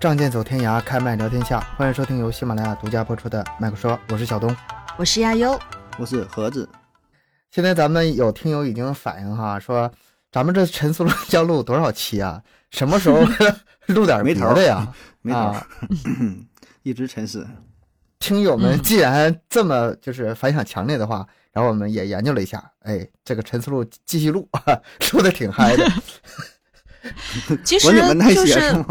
仗剑走天涯，开麦聊天下。欢迎收听由喜马拉雅独家播出的《麦克说》，我是小东，我是亚优，我是盒子。现在咱们有听友已经反映哈，说咱们这陈思路要录多少期啊？什么时候 录点没头的呀？没头，一直沉思。听友们既然这么就是反响强烈的话，然后我们也研究了一下，哎，这个陈思路继续录，录的挺嗨的。其实就是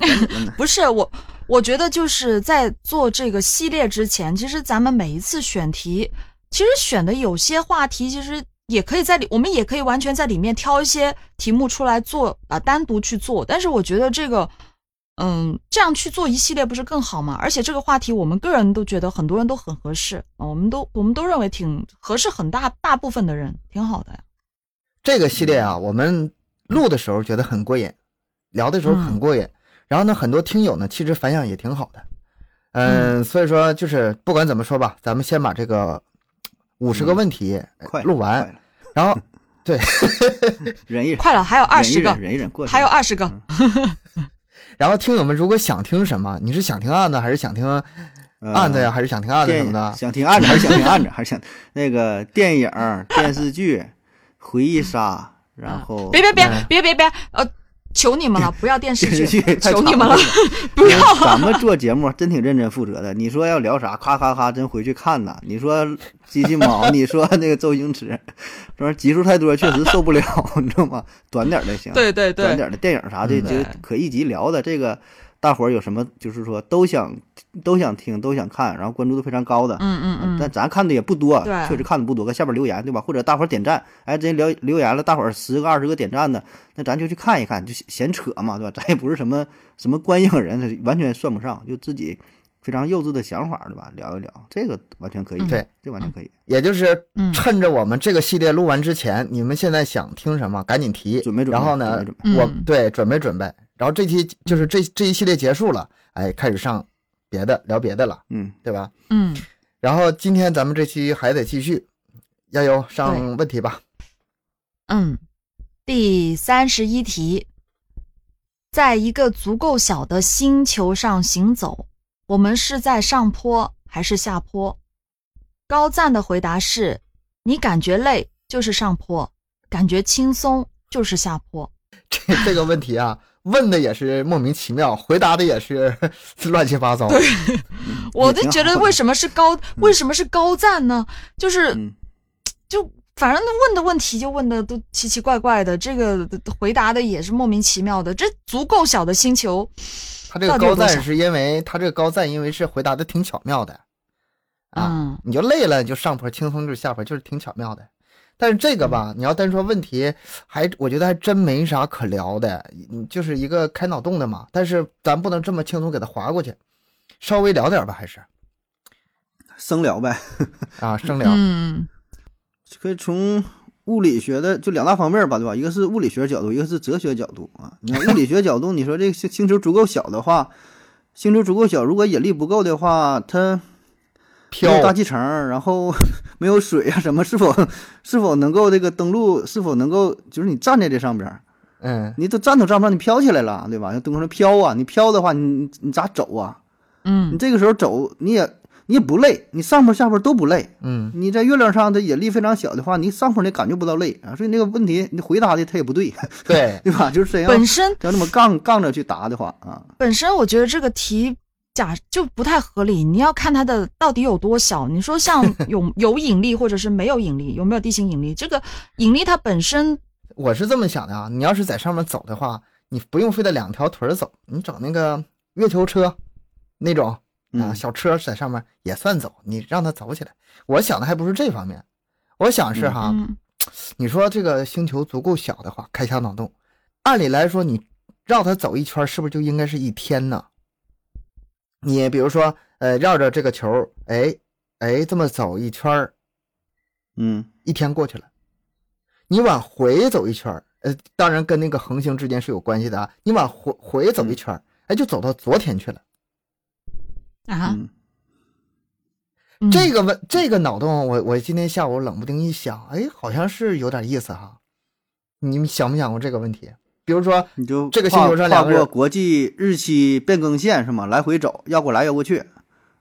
不是我，我觉得就是在做这个系列之前，其实咱们每一次选题，其实选的有些话题，其实也可以在里，我们也可以完全在里面挑一些题目出来做啊，单独去做。但是我觉得这个，嗯，这样去做一系列不是更好吗？而且这个话题，我们个人都觉得很多人都很合适啊，我们都我们都认为挺合适，很大大部分的人挺好的呀。这个系列啊，我们。录的时候觉得很过瘾，聊的时候很过瘾，然后呢，很多听友呢其实反响也挺好的，嗯，所以说就是不管怎么说吧，咱们先把这个五十个问题录完，然后 对，忍一忍，快了，还有二十个，忍一忍，过还有二十个，然后听友们如果想听什么，你是想听案子还是想听案子呀，还是想听案子什么的？想听案子还是想听案子？还是想那个电影、电视剧、回忆杀？然后别别别别别别，呃，求你们了，不要电视剧，求你们了，不要。咱们做节目真挺认真负责的。你说要聊啥，咔咔咔，真回去看呐。你说机器猫，你说那个周星驰，说集数太多，确实受不了，你知道吗？短点的行，对对对，短点的电影啥的就可一集聊的这个。大伙儿有什么就是说都想都想听都想看，然后关注度非常高的，嗯嗯嗯，但咱看的也不多，对，确实看的不多，在下边留言对吧？或者大伙儿点赞，哎，这留留言了，大伙儿十个二十个点赞的，那咱就去看一看，就闲扯嘛，对吧？咱也不是什么什么观影人，完全算不上，就自己非常幼稚的想法，对吧？聊一聊，这个完全可以，对，这完全可以。也就是趁着我们这个系列录完之前，你们现在想听什么，赶紧提，准备准备，然后呢，我对准备准备，然后这期就是这这一系列结束了。哎，开始上别的聊别的了，嗯，对吧？嗯，然后今天咱们这期还得继续，加油上问题吧。嗯，第三十一题，在一个足够小的星球上行走，我们是在上坡还是下坡？高赞的回答是：你感觉累就是上坡，感觉轻松就是下坡。这这个问题啊。问的也是莫名其妙，回答的也是 乱七八糟。对，我就觉得为什么是高，为什么是高赞呢？就是，就反正问的问题就问的都奇奇怪怪的，这个回答的也是莫名其妙的。这足够小的星球，他这个高赞是因为他这个高赞因为是回答的挺巧妙的啊，你就累了你就上坡，轻松就下坡，就是挺巧妙的。但是这个吧，你要单说问题，还我觉得还真没啥可聊的，就是一个开脑洞的嘛。但是咱不能这么轻松给它划过去，稍微聊点吧，还是生聊呗。啊，生聊。嗯，可以从物理学的就两大方面吧，对吧？一个是物理学角度，一个是哲学角度啊。你看物理学角度，你说这个星星球足够小的话，星球足够小，如果引力不够的话，它。没有大气层，然后 没有水啊，什么是否 是否能够这个登陆？是否能够就是你站在这上边，嗯，你都站都站不上，你飘起来了，对吧？要登上飘啊，你飘的话，你你咋走啊？嗯，你这个时候走你也你也不累，你上坡下坡都不累，嗯，你在月亮上的引力非常小的话，你上坡你感觉不到累啊，所以那个问题你回答的他也不对，对 对吧？就是这样，本身要那么杠杠着去答的话啊，本身我觉得这个题。假就不太合理，你要看它的到底有多小。你说像 有有引力或者是没有引力，有没有地心引力？这个引力它本身，我是这么想的啊。你要是在上面走的话，你不用非得两条腿走，你整那个月球车那种啊小车在上面也算走，你让它走起来。我想的还不是这方面，我想是哈，你说这个星球足够小的话，开下脑洞，按理来说你绕它走一圈，是不是就应该是一天呢？你比如说，呃，绕着这个球，哎，哎，这么走一圈儿，嗯，一天过去了。你往回走一圈儿，呃，当然跟那个恒星之间是有关系的啊。你往回回走一圈儿，哎，就走到昨天去了。啊，这个问这个脑洞，我我今天下午冷不丁一想，哎，好像是有点意思哈。你们想没想过这个问题？比如说你就这个星球上跨过国际日期变更线是吗？来回走，要过来要过去。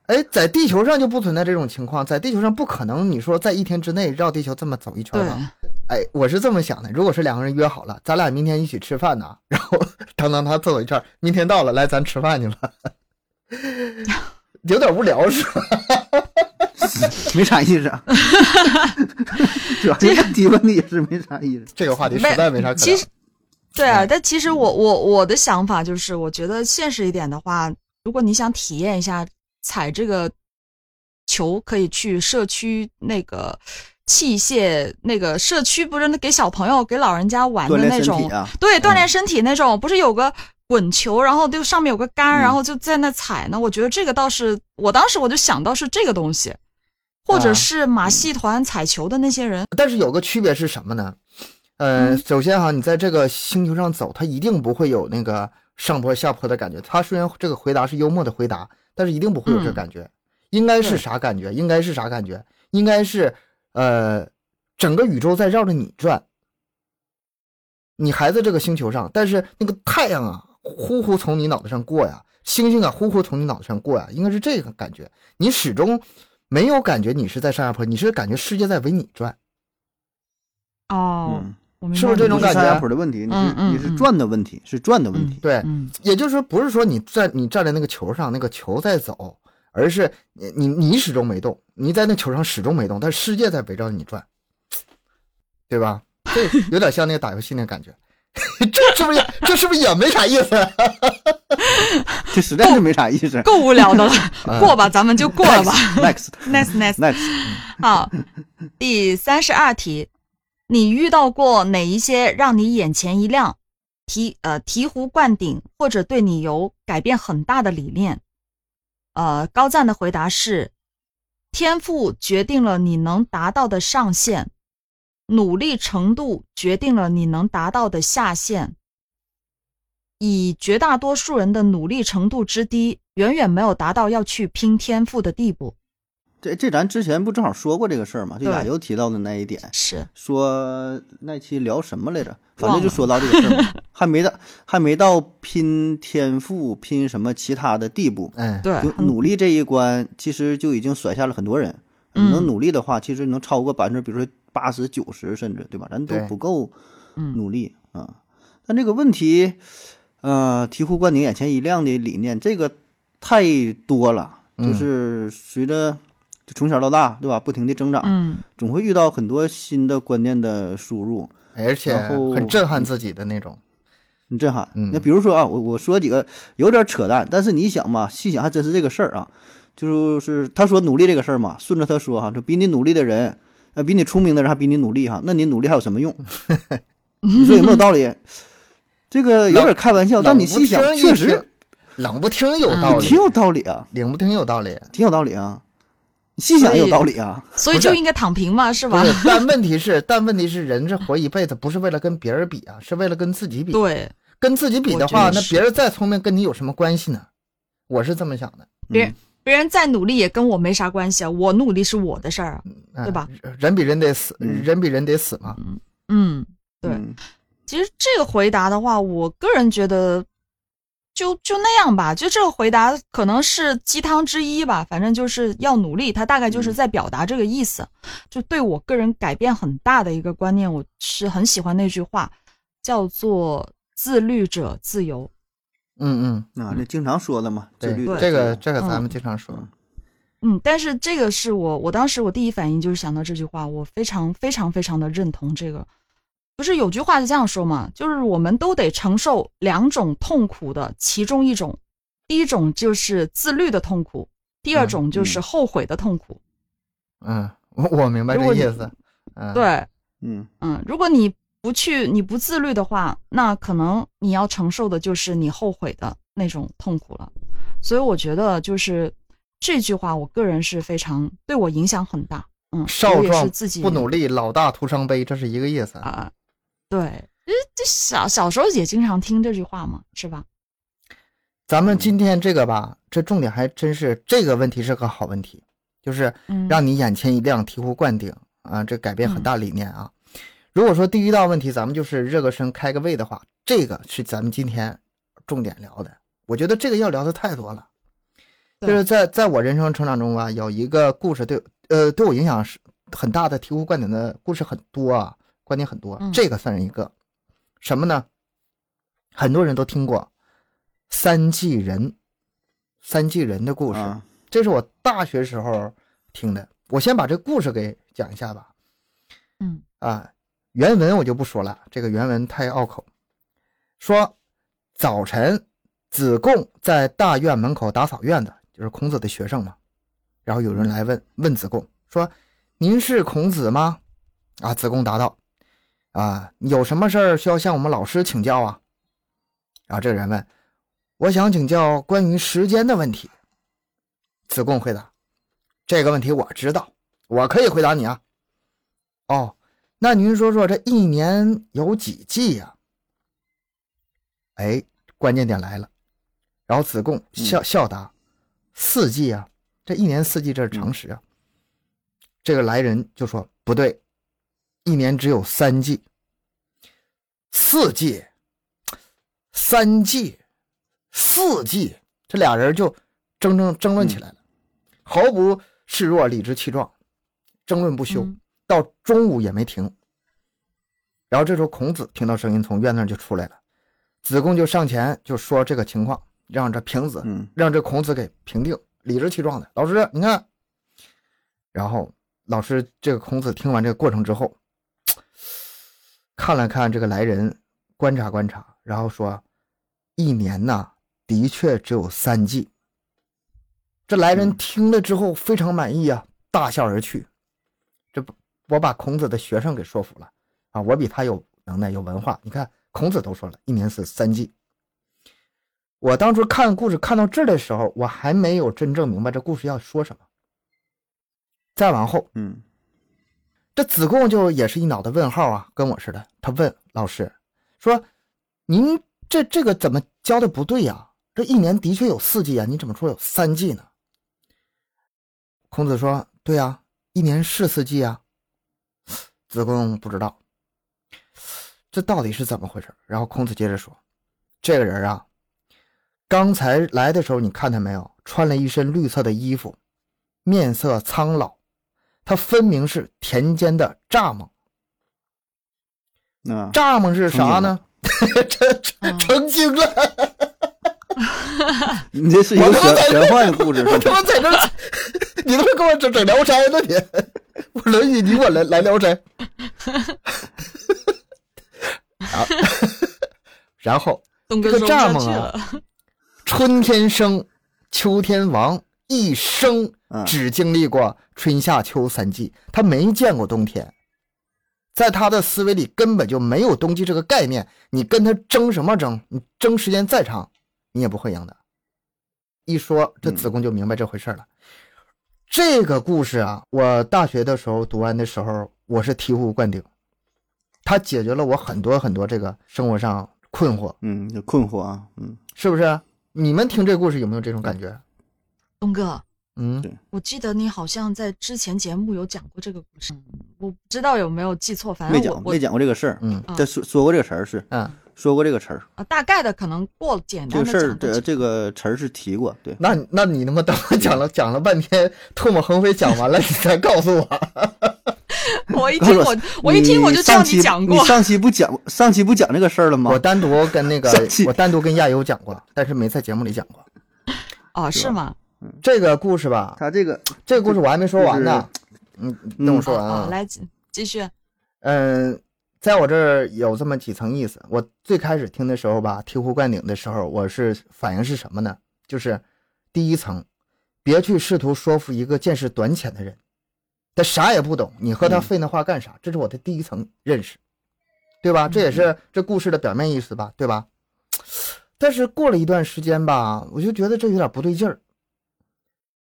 哎，在地球上就不存在这种情况，在地球上不可能，你说在一天之内绕地球这么走一圈吧？哎，我是这么想的，如果是两个人约好了，咱俩明天一起吃饭呢，然后 等等他走一圈，明天到了，来咱吃饭去了，有点无聊是吧？没啥意思啊，主要问题问题也是没啥意思。这个话题实在没啥可其实，对啊，但其实我我我的想法就是，我觉得现实一点的话，如果你想体验一下。踩这个球可以去社区那个器械，那个社区不是给小朋友、给老人家玩的那种，对，锻炼身体那种，不是有个滚球，然后就上面有个杆，然后就在那踩呢。我觉得这个倒是，我当时我就想到是这个东西，或者是马戏团踩球的那些人。但是有个区别是什么呢？呃，首先哈，你在这个星球上走，它一定不会有那个上坡下坡的感觉。他虽然这个回答是幽默的回答。但是一定不会有这感觉，应该是啥感觉？应该是啥感觉？应该是，呃，整个宇宙在绕着你转，你还在这个星球上，但是那个太阳啊，呼呼从你脑袋上过呀，星星啊，呼呼从你脑袋上过呀，应该是这个感觉。你始终没有感觉你是在上下坡，你是感觉世界在围你转。哦。是不是这种感觉？上坡的问题，你是你是转的问题，是转的问题。对，也就是说，不是说你在你站在那个球上，那个球在走，而是你你你始终没动，你在那球上始终没动，但世界在围绕着你转，对吧？这有点像那个打游戏那感觉，这是不是这是不是也没啥意思？这实在是没啥意思，够无聊的了，过吧，咱们就过了吧。Next，next，next，好，第三十二题。你遇到过哪一些让你眼前一亮、醍呃醍醐灌顶，或者对你有改变很大的理念？呃，高赞的回答是：天赋决定了你能达到的上限，努力程度决定了你能达到的下限。以绝大多数人的努力程度之低，远远没有达到要去拼天赋的地步。这这咱之前不正好说过这个事儿吗？就亚优提到的那一点，是说那期聊什么来着？反正就说到这个事儿，还没到还没到拼天赋、拼什么其他的地步。哎，对，就努力这一关，其实就已经甩下了很多人。能努力的话，其实能超过百分之，比如说八十九十，甚至对吧？咱都不够努力啊。但这个问题，呃，醍醐灌顶、眼前一亮的理念，这个太多了，就是随着。从小到大，对吧？不停的增长，嗯，总会遇到很多新的观念的输入，而且很震撼自己的那种，很震撼。那比如说啊，我我说几个有点扯淡，但是你想嘛，细想还真是这个事儿啊。就是他说努力这个事儿嘛，顺着他说哈，就比你努力的人，呃，比你聪明的人还比你努力哈，那你努力还有什么用？你说有没有道理？这个有点开玩笑，但你细想，确实冷不听有道理，挺有道理啊，冷不听有道理，挺有道理啊。细想也有道理啊，所以就应该躺平嘛，是吧？但问题是，但问题是，人这活一辈子不是为了跟别人比啊，是为了跟自己比。对，跟自己比的话，那别人再聪明，跟你有什么关系呢？我是这么想的。别人别人再努力也跟我没啥关系啊，我努力是我的事儿，对吧？人比人得死，人比人得死嘛。嗯，对。其实这个回答的话，我个人觉得。就就那样吧，就这个回答可能是鸡汤之一吧，反正就是要努力，他大概就是在表达这个意思。就对我个人改变很大的一个观念，我是很喜欢那句话，叫做“自律者自由”。嗯嗯，啊，那经常说的嘛，自律。这个这个咱们经常说。嗯，但是这个是我我当时我第一反应就是想到这句话，我非常非常非常的认同这个。不是有句话是这样说吗？就是我们都得承受两种痛苦的其中一种，第一种就是自律的痛苦，第二种就是后悔的痛苦。嗯，我我明白这意思。嗯，对，嗯嗯，如果你不去，你不自律的话，那可能你要承受的就是你后悔的那种痛苦了。所以我觉得就是这句话，我个人是非常对我影响很大。嗯，少壮自己不努力，老大徒伤悲，这是一个意思啊。对，这这小小时候也经常听这句话嘛，是吧？咱们今天这个吧，这重点还真是这个问题是个好问题，就是让你眼前一亮、醍醐灌顶啊，这改变很大理念啊。如果说第一道问题咱们就是热个身、开个胃的话，这个是咱们今天重点聊的。我觉得这个要聊的太多了，就是在在我人生成长中啊，有一个故事对呃对我影响是很大的，醍醐灌顶的故事很多啊，观点很多。这个算是一个什么呢？很多人都听过三季人，三季人的故事，这是我大学时候听的。我先把这故事给讲一下吧。嗯啊，原文我就不说了，这个原文太拗口。说早晨，子贡在大院门口打扫院子，就是孔子的学生嘛。然后有人来问问子贡说：“您是孔子吗？”啊，子贡答道：“啊，有什么事儿需要向我们老师请教啊？”然后这个人问：“我想请教关于时间的问题。”子贡回答：“这个问题我知道，我可以回答你啊。”哦，那您说说这一年有几季呀？哎，关键点来了。然后子贡笑笑答：“四季啊，这一年四季这是常识啊。”这个来人就说：“不对，一年只有三季。四季，三季，四季。”这俩人就争争争论起来了，毫不示弱，理直气壮，争论不休。到中午也没停，然后这时候孔子听到声音从院子就出来了，子贡就上前就说这个情况，让这平子，让这孔子给平定，理直气壮的，老师你看，然后老师这个孔子听完这个过程之后，看了看这个来人，观察观察，然后说，一年呐的确只有三季。这来人听了之后非常满意啊，大笑而去，这不。我把孔子的学生给说服了啊！我比他有能耐、有文化。你看，孔子都说了一年是三季。我当初看故事看到这儿的时候，我还没有真正明白这故事要说什么。再往后，嗯，这子贡就也是一脑袋问号啊，跟我似的。他问老师说：“您这这个怎么教的不对呀？这一年的确有四季啊，你怎么说有三季呢？”孔子说：“对呀，一年是四季啊。”子贡不知道这到底是怎么回事。然后孔子接着说：“这个人啊，刚才来的时候你看他没有？穿了一身绿色的衣服，面色苍老，他分明是田间的蚱蜢。啊，蚱蜢是啥呢？成成精了。你这是一个玄玄幻的故事。我他妈在这，你他妈给我整整聊斋呢？你。”我轮你，你我来来聊斋。啊，然后这个蚱蜢啊，春天生，秋天亡，一生只经历过春夏秋三季，他没见过冬天，在他的思维里根本就没有冬季这个概念。你跟他争什么争？你争时间再长，你也不会赢的。一说这子贡就明白这回事了。这个故事啊，我大学的时候读完的时候，我是醍醐灌顶，它解决了我很多很多这个生活上困惑。嗯，困惑啊，嗯，是不是？你们听这故事有没有这种感觉？东哥，嗯，我记得你好像在之前节目有讲过这个故事，我不知道有没有记错，反正没讲，没讲过这个事儿。嗯，他说说过这个词儿是，嗯。说过这个词儿啊，大概的可能过简单的这个事儿，这这个词儿是提过。对，那那你他妈等我讲了讲了半天，唾沫横飞讲完了，你才告诉我。我一听我我一听我就知道你讲过。你上期不讲上期不讲这个事儿了吗？我单独跟那个我单独跟亚优讲过，但是没在节目里讲过。哦，是吗？这个故事吧，他这个这个故事我还没说完呢。嗯，等我说完啊。来继续。嗯。在我这儿有这么几层意思。我最开始听的时候吧，醍醐灌顶的时候，我是反应是什么呢？就是第一层，别去试图说服一个见识短浅的人，他啥也不懂，你和他废那话干啥？这是我的第一层认识，对吧？这也是这故事的表面意思吧，对吧？但是过了一段时间吧，我就觉得这有点不对劲儿，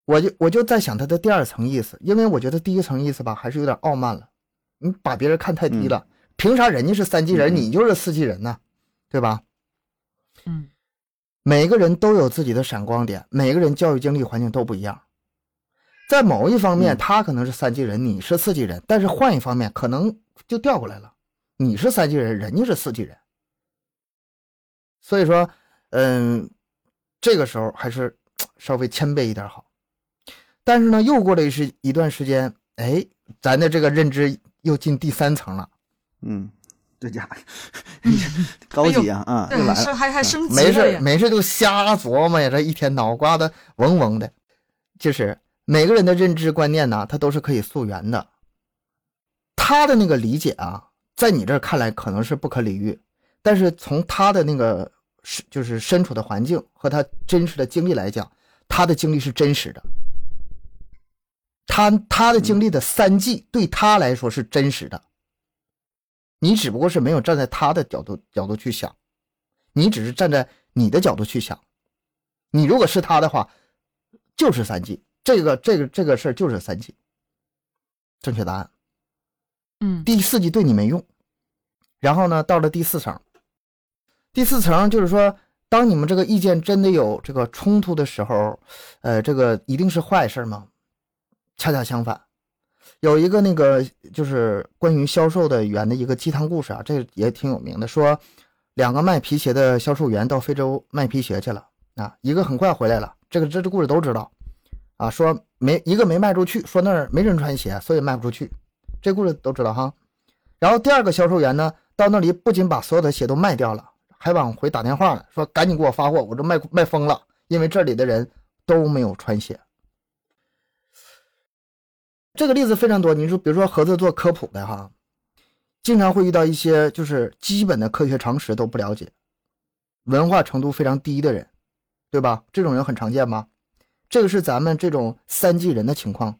我就我就在想他的第二层意思，因为我觉得第一层意思吧，还是有点傲慢了，你把别人看太低了。凭啥人家是三级人，你就是四级人呢？对吧？嗯，每个人都有自己的闪光点，每个人教育经历环境都不一样。在某一方面，他可能是三级人，你是四级人，但是换一方面，可能就调过来了，你是三级人，人家是四级人。所以说，嗯，这个时候还是稍微谦卑一点好。但是呢，又过了一时一段时间，哎，咱的这个认知又进第三层了。嗯，这家伙 高级啊啊！对，是还还升级没事没事就瞎琢磨呀，这一天脑瓜子嗡嗡的。就是每个人的认知观念呢，他都是可以溯源的。他的那个理解啊，在你这儿看来可能是不可理喻，但是从他的那个是就是身处的环境和他真实的经历来讲，他的经历是真实的。他他的经历的三季对他来说是真实的，你只不过是没有站在他的角度角度去想，你只是站在你的角度去想，你如果是他的话，就是三季，这个这个这个事儿就是三季，正确答案。嗯，第四季对你没用，然后呢，到了第四层，第四层就是说，当你们这个意见真的有这个冲突的时候，呃，这个一定是坏事吗？恰恰相反，有一个那个就是关于销售的员的一个鸡汤故事啊，这也挺有名的。说两个卖皮鞋的销售员到非洲卖皮鞋去了啊，一个很快回来了，这个这这故事都知道啊。说没一个没卖出去，说那儿没人穿鞋，所以卖不出去，这故事都知道哈。然后第二个销售员呢，到那里不仅把所有的鞋都卖掉了，还往回打电话了，说赶紧给我发货，我这卖卖疯了，因为这里的人都没有穿鞋。这个例子非常多，你说，比如说盒子做科普的哈，经常会遇到一些就是基本的科学常识都不了解，文化程度非常低的人，对吧？这种人很常见吗？这个是咱们这种三季人的情况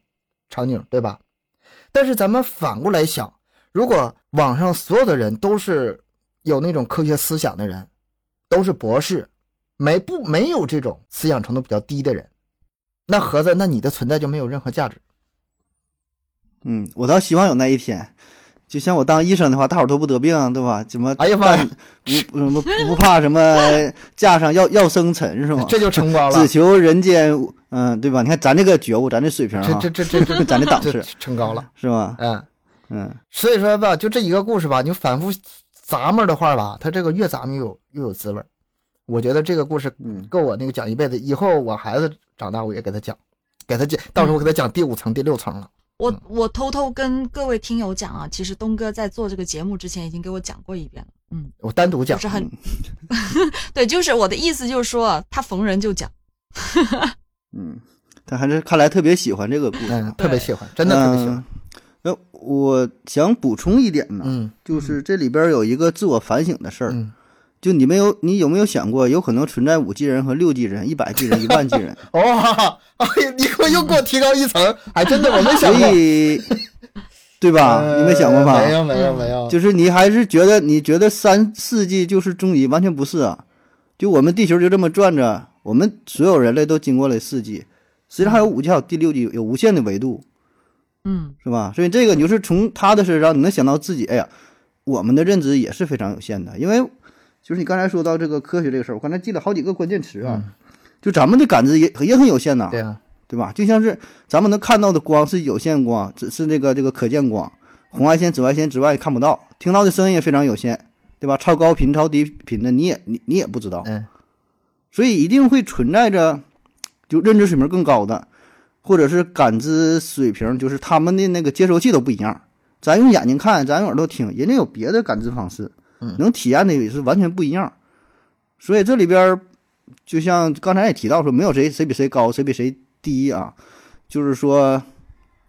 场景，对吧？但是咱们反过来想，如果网上所有的人都是有那种科学思想的人，都是博士，没不没有这种思想程度比较低的人，那盒子，那你的存在就没有任何价值。嗯，我倒希望有那一天，就像我当医生的话，大伙儿都不得病，对吧？怎么？哎呀妈，不什么不怕什么架上要要生尘是吗？这就成功了。只求人间，嗯，对吧？你看咱这个觉悟，咱这水平，这这这这 咱这档次成高了，是吧？嗯嗯。所以说吧，就这一个故事吧，你反复咂摸的话吧，它这个越咂摸越有越有滋味。我觉得这个故事够我那个讲一辈子。以后我孩子长大，我也给他讲，给他讲，到时候我给他讲第五层、第六层了。我我偷偷跟各位听友讲啊，其实东哥在做这个节目之前已经给我讲过一遍了。嗯，我单独讲，是很 对，就是我的意思就是说，他逢人就讲。嗯，他还是看来特别喜欢这个故事，特别喜欢，真的特别喜欢。那我想补充一点呢，嗯，就是这里边有一个自我反省的事儿。就你没有，你有没有想过，有可能存在五 G 人和六 G 人、一百 G 人、一万 G 人？哦！哎呀，你给我又给我提高一层，还真的我没想过，对吧？你没想过吧？没有，没有，没有。就是你还是觉得，你觉得三四 G 就是终极，完全不是啊！就我们地球就这么转着，我们所有人类都经过了四 G，实际上还有五 G，还有第六 G，有无限的维度，嗯，是吧？所以这个你就是从他的身上，你能想到自己，哎呀，我们的认知也是非常有限的，因为。就是你刚才说到这个科学这个事儿，我刚才记了好几个关键词啊，就咱们的感知也也很有限呐，对啊，对吧？就像是咱们能看到的光是有限光，只是那个这个可见光，红外线、紫外线之外看不到，听到的声音也非常有限，对吧？超高频、超低频的你也你你也不知道，嗯，所以一定会存在着就认知水平更高的，或者是感知水平，就是他们的那个接收器都不一样，咱用眼睛看，咱用耳朵听，人家有别的感知方式。能体验的也是完全不一样，所以这里边就像刚才也提到说，没有谁谁比谁高，谁比谁低啊，就是说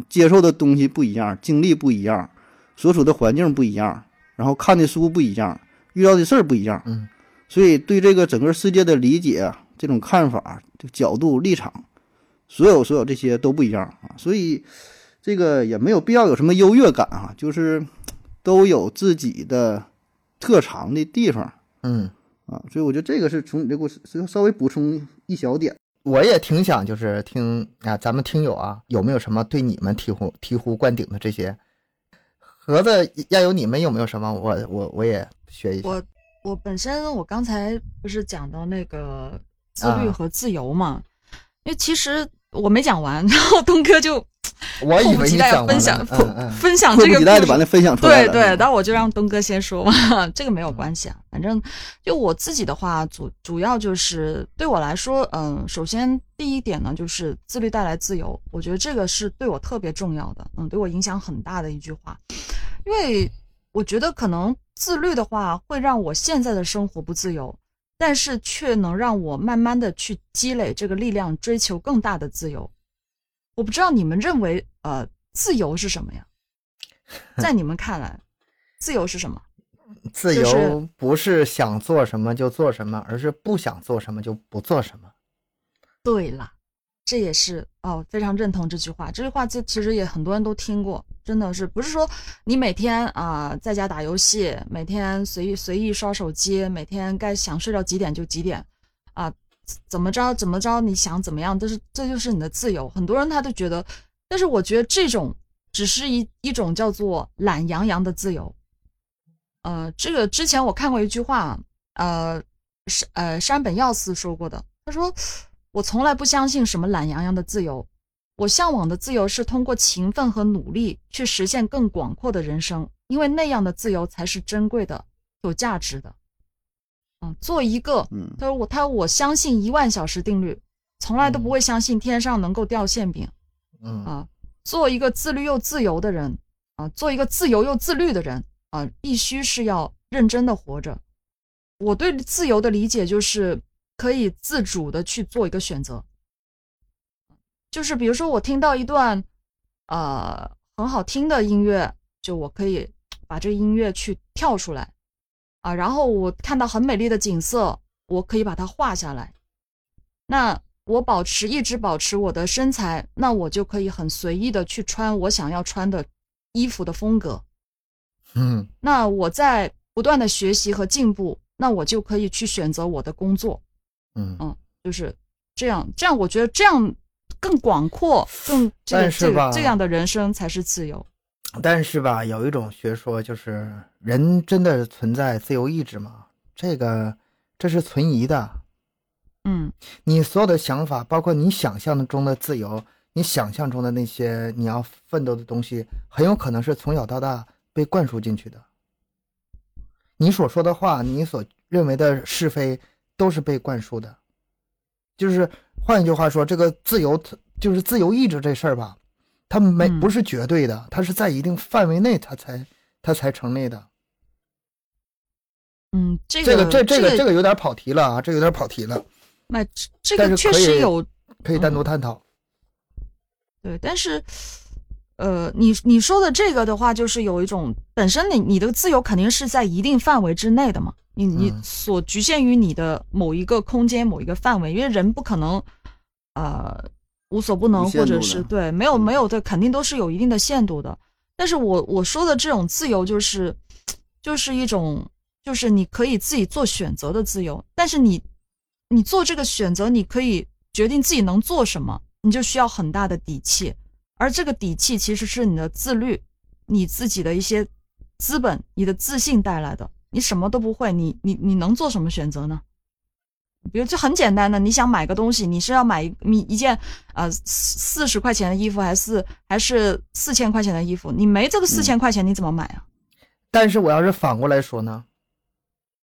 接受的东西不一样，经历不一样，所处的环境不一样，然后看的书不一样，遇到的事儿不一样，嗯，所以对这个整个世界的理解、这种看法、这个角度、立场，所有所有这些都不一样啊，所以这个也没有必要有什么优越感啊，就是都有自己的。特长的地方，嗯啊，所以我觉得这个是从你这故事稍微补充一小点。我也挺想就是听啊，咱们听友啊，有没有什么对你们醍醐醍醐灌顶的这些盒子？要有你们有没有什么？我我我也学一下。我我本身我刚才不是讲到那个自律和自由嘛？因为其实我没讲完，然后东哥就 我迫不及待分享分享这个，迫不及待的把那分享出来。对对，那我就让东哥先说嘛，这个没有关系啊。反正就我自己的话，主主要就是对我来说，嗯，首先第一点呢，就是自律带来自由，我觉得这个是对我特别重要的，嗯，对我影响很大的一句话，因为我觉得可能自律的话会让我现在的生活不自由，但是却能让我慢慢的去积累这个力量，追求更大的自由。我不知道你们认为，呃，自由是什么呀？在你们看来，自由是什么？自由不是想做什么就做什么，而是不想做什么就不做什么。对了，这也是哦，非常认同这句话。这句话这其实也很多人都听过，真的是不是说你每天啊在家打游戏，每天随意随意刷手机，每天该想睡到几点就几点啊。怎么着怎么着，你想怎么样，这是这就是你的自由。很多人他都觉得，但是我觉得这种只是一一种叫做懒洋洋的自由。呃，这个之前我看过一句话，呃，山呃山本耀司说过的，他说：“我从来不相信什么懒洋洋的自由，我向往的自由是通过勤奋和努力去实现更广阔的人生，因为那样的自由才是珍贵的、有价值的。”嗯，做一个，他说我，他说我相信一万小时定律，从来都不会相信天上能够掉馅饼。嗯啊，做一个自律又自由的人啊，做一个自由又自律的人啊，必须是要认真的活着。我对自由的理解就是可以自主的去做一个选择，就是比如说我听到一段呃很好听的音乐，就我可以把这个音乐去跳出来。啊，然后我看到很美丽的景色，我可以把它画下来。那我保持一直保持我的身材，那我就可以很随意的去穿我想要穿的衣服的风格。嗯，那我在不断的学习和进步，那我就可以去选择我的工作。嗯嗯，就是这样，这样我觉得这样更广阔，更这个这个这样的人生才是自由。但是吧，有一种学说就是，人真的存在自由意志吗？这个这是存疑的。嗯，你所有的想法，包括你想象中的自由，你想象中的那些你要奋斗的东西，很有可能是从小到大被灌输进去的。你所说的话，你所认为的是非，都是被灌输的。就是换一句话说，这个自由，就是自由意志这事儿吧。它没不是绝对的，它是在一定范围内，它才它才成立的。嗯，这个这这个这个有点跑题了啊，这有点跑题了。那这个确实有可以单独探讨。对，但是呃，你你说的这个的话，就是有一种本身你你的自由肯定是在一定范围之内的嘛，你你所局限于你的某一个空间某一个范围，因为人不可能呃。无所不能，或者是对没有没有的，肯定都是有一定的限度的。但是我我说的这种自由，就是就是一种，就是你可以自己做选择的自由。但是你你做这个选择，你可以决定自己能做什么，你就需要很大的底气。而这个底气其实是你的自律，你自己的一些资本，你的自信带来的。你什么都不会，你你你能做什么选择呢？比如就很简单的，你想买个东西，你是要买一一件呃四十块钱的衣服，还是还是四千块钱的衣服？你没这个四千块钱，你怎么买啊？但是我要是反过来说呢？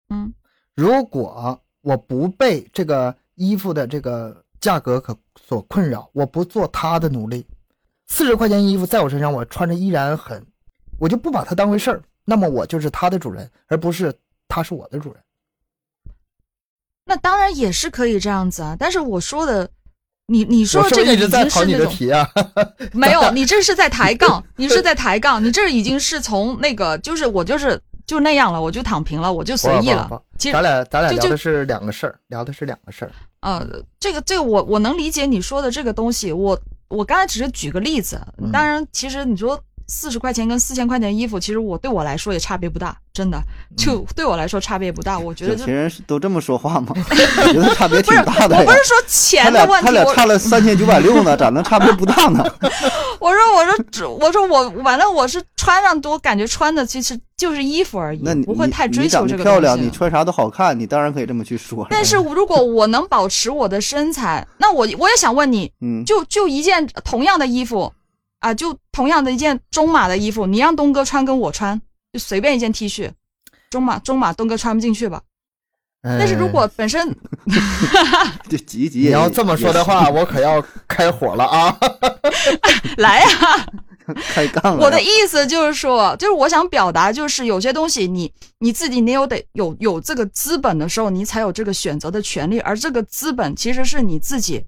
嗯，如果我不被这个衣服的这个价格可所困扰，我不做他的奴隶，四十块钱衣服在我身上，我穿着依然很，我就不把它当回事儿，那么我就是他的主人，而不是他是我的主人。那当然也是可以这样子啊，但是我说的，你你说这个已经是那种 没有，你这是在抬杠，你是在抬杠，你这已经是从那个就是我就是就那样了，我就躺平了，我就随意了。其实咱俩咱俩聊的是两个事儿，聊的是两个事儿。呃，这个这个我我能理解你说的这个东西，我我刚才只是举个例子，当然其实你说。四十块钱跟四千块钱衣服，其实我对我来说也差别不大，真的，就对我来说差别不大。我觉得有钱人都这么说话吗？我觉得差别挺大的。我不是说钱的问题，他俩差了三千九百六呢，咋能差别不大呢？我说，我说，我说我反正我是穿上多，感觉穿的其实就是衣服而已，不会太追求这个漂亮，你穿啥都好看，你当然可以这么去说。但是如果我能保持我的身材，那我我也想问你，嗯，就就一件同样的衣服。啊，就同样的一件中码的衣服，你让东哥穿跟我穿，就随便一件 T 恤，中码中码东哥穿不进去吧？但是如果本身，就挤挤，你要这么说的话，我可要开火了啊！来呀！开杠了！我的意思就是说，就是我想表达，就是有些东西，你你自己你有得有有这个资本的时候，你才有这个选择的权利。而这个资本其实是你自己，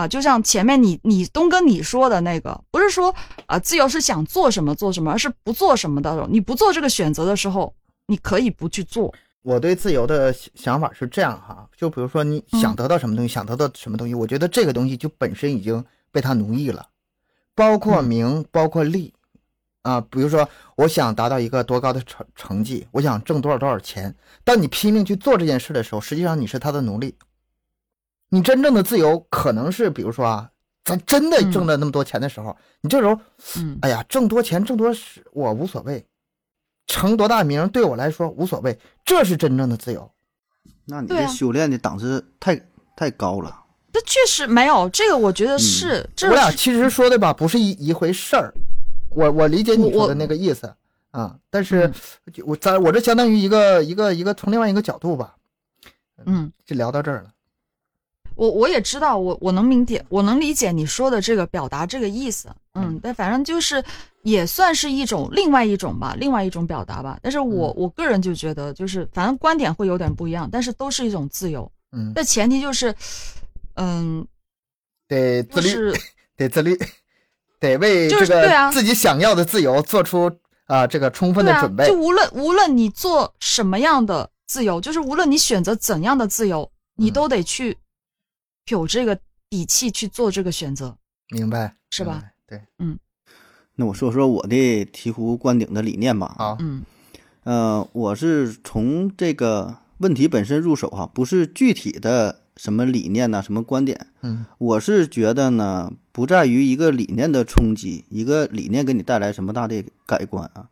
啊，就像前面你你东哥你说的那个，不是说啊自由是想做什么做什么，而是不做什么的时候，你不做这个选择的时候，你可以不去做。我对自由的想法是这样哈，就比如说你想得到什么东西，想得到什么东西，我觉得这个东西就本身已经被他奴役了。包括名，包括利，啊，比如说，我想达到一个多高的成成绩，我想挣多少多少钱。当你拼命去做这件事的时候，实际上你是他的奴隶。你真正的自由，可能是比如说啊，咱真的挣了那么多钱的时候，你这时候，哎呀，挣多钱挣多少我无所谓，成多大名对我来说无所谓，这是真正的自由。那你这修炼的档次太太高了。这确实没有这个，我觉得是。我俩其实说的吧，不是一一回事儿。我我理解你说的那个意思啊，但是我咱我这相当于一个一个一个从另外一个角度吧。嗯，就聊到这儿了。我我也知道，我我能明解，我能理解你说的这个表达这个意思。嗯，但反正就是也算是一种另外一种吧，另外一种表达吧。但是我我个人就觉得，就是反正观点会有点不一样，但是都是一种自由。嗯，但前提就是。嗯，得自律，得自律，得为这个自己想要的自由做出啊这个充分的准备。就无论无论你做什么样的自由，就是无论你选择怎样的自由，你都得去有这个底气去做这个选择。明白，是吧？对，嗯。那我说说我的醍醐灌顶的理念吧。啊，嗯，呃，我是从这个问题本身入手哈，不是具体的。什么理念呐？什么观点？嗯，我是觉得呢，不在于一个理念的冲击，一个理念给你带来什么大的改观啊？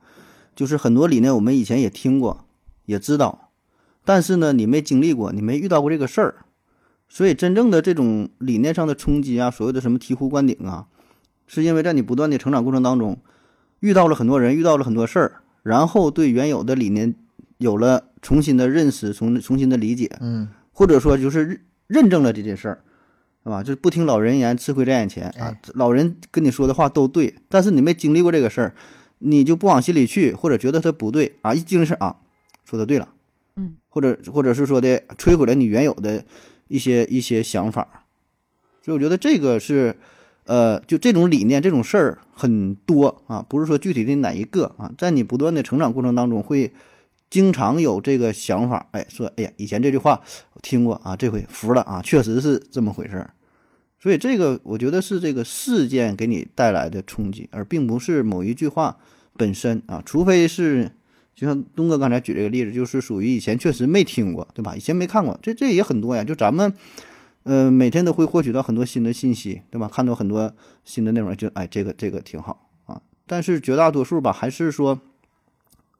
就是很多理念我们以前也听过，也知道，但是呢，你没经历过，你没遇到过这个事儿，所以真正的这种理念上的冲击啊，所谓的什么醍醐灌顶啊，是因为在你不断的成长过程当中，遇到了很多人，遇到了很多事儿，然后对原有的理念有了重新的认识，重重新的理解，嗯，或者说就是。认证了这件事儿，是吧？就是不听老人言，吃亏在眼前啊！老人跟你说的话都对，但是你没经历过这个事儿，你就不往心里去，或者觉得他不对啊！一经历事啊，说的对了，嗯，或者或者是说的摧毁了你原有的一些一些想法，所以我觉得这个是，呃，就这种理念这种事儿很多啊，不是说具体的哪一个啊，在你不断的成长过程当中会。经常有这个想法，哎，说，哎呀，以前这句话我听过啊，这回服了啊，确实是这么回事儿。所以这个我觉得是这个事件给你带来的冲击，而并不是某一句话本身啊。除非是，就像东哥刚才举这个例子，就是属于以前确实没听过，对吧？以前没看过，这这也很多呀。就咱们，呃，每天都会获取到很多新的信息，对吧？看到很多新的内容，就哎，这个这个挺好啊。但是绝大多数吧，还是说，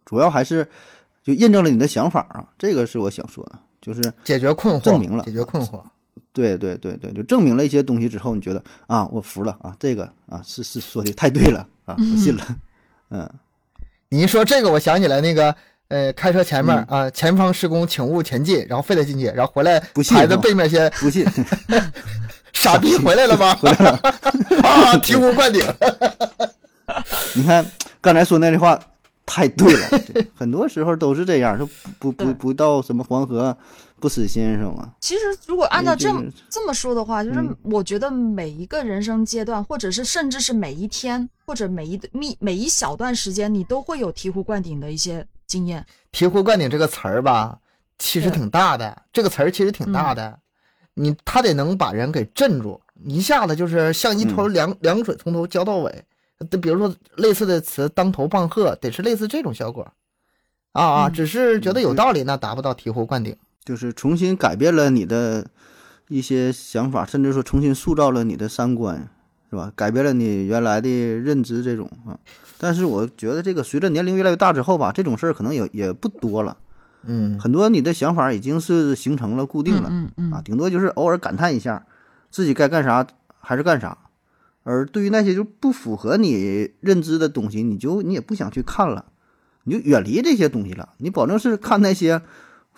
主要还是。就印证了你的想法啊，这个是我想说的，就是解决困惑，证明了解决困惑。对对对对，就证明了一些东西之后，你觉得啊，我服了啊，这个啊是是说的太对了啊，我信了。嗯，你一说这个，我想起来那个呃，开车前面啊，前方施工，请勿前进，然后飞了进去，然后回来牌子背面先不信，傻逼回来了吗？回来了 啊，醍醐灌顶。你看刚才说那句话。太对了，很多时候都是这样，说不不不到什么黄河不死心是吗？其实如果按照这么这么说的话，就是我觉得每一个人生阶段，或者是甚至是每一天，或者每一每每一小段时间，你都会有醍醐灌顶的一些经验。醍醐灌顶这个词儿吧，其实挺大的，这个词儿其实挺大的，你他得能把人给镇住，一下子就是像一头凉凉水从头浇到尾。就比如说类似的词，当头棒喝，得是类似这种效果，啊啊，只是觉得有道理，那达不到醍醐灌顶，就是重新改变了你的一些想法，甚至说重新塑造了你的三观，是吧？改变了你原来的认知，这种啊。但是我觉得这个随着年龄越来越大之后吧，这种事儿可能也也不多了，嗯，很多你的想法已经是形成了固定了，嗯嗯啊，顶多就是偶尔感叹一下，自己该干啥还是干啥。而对于那些就不符合你认知的东西，你就你也不想去看了，你就远离这些东西了。你保证是看那些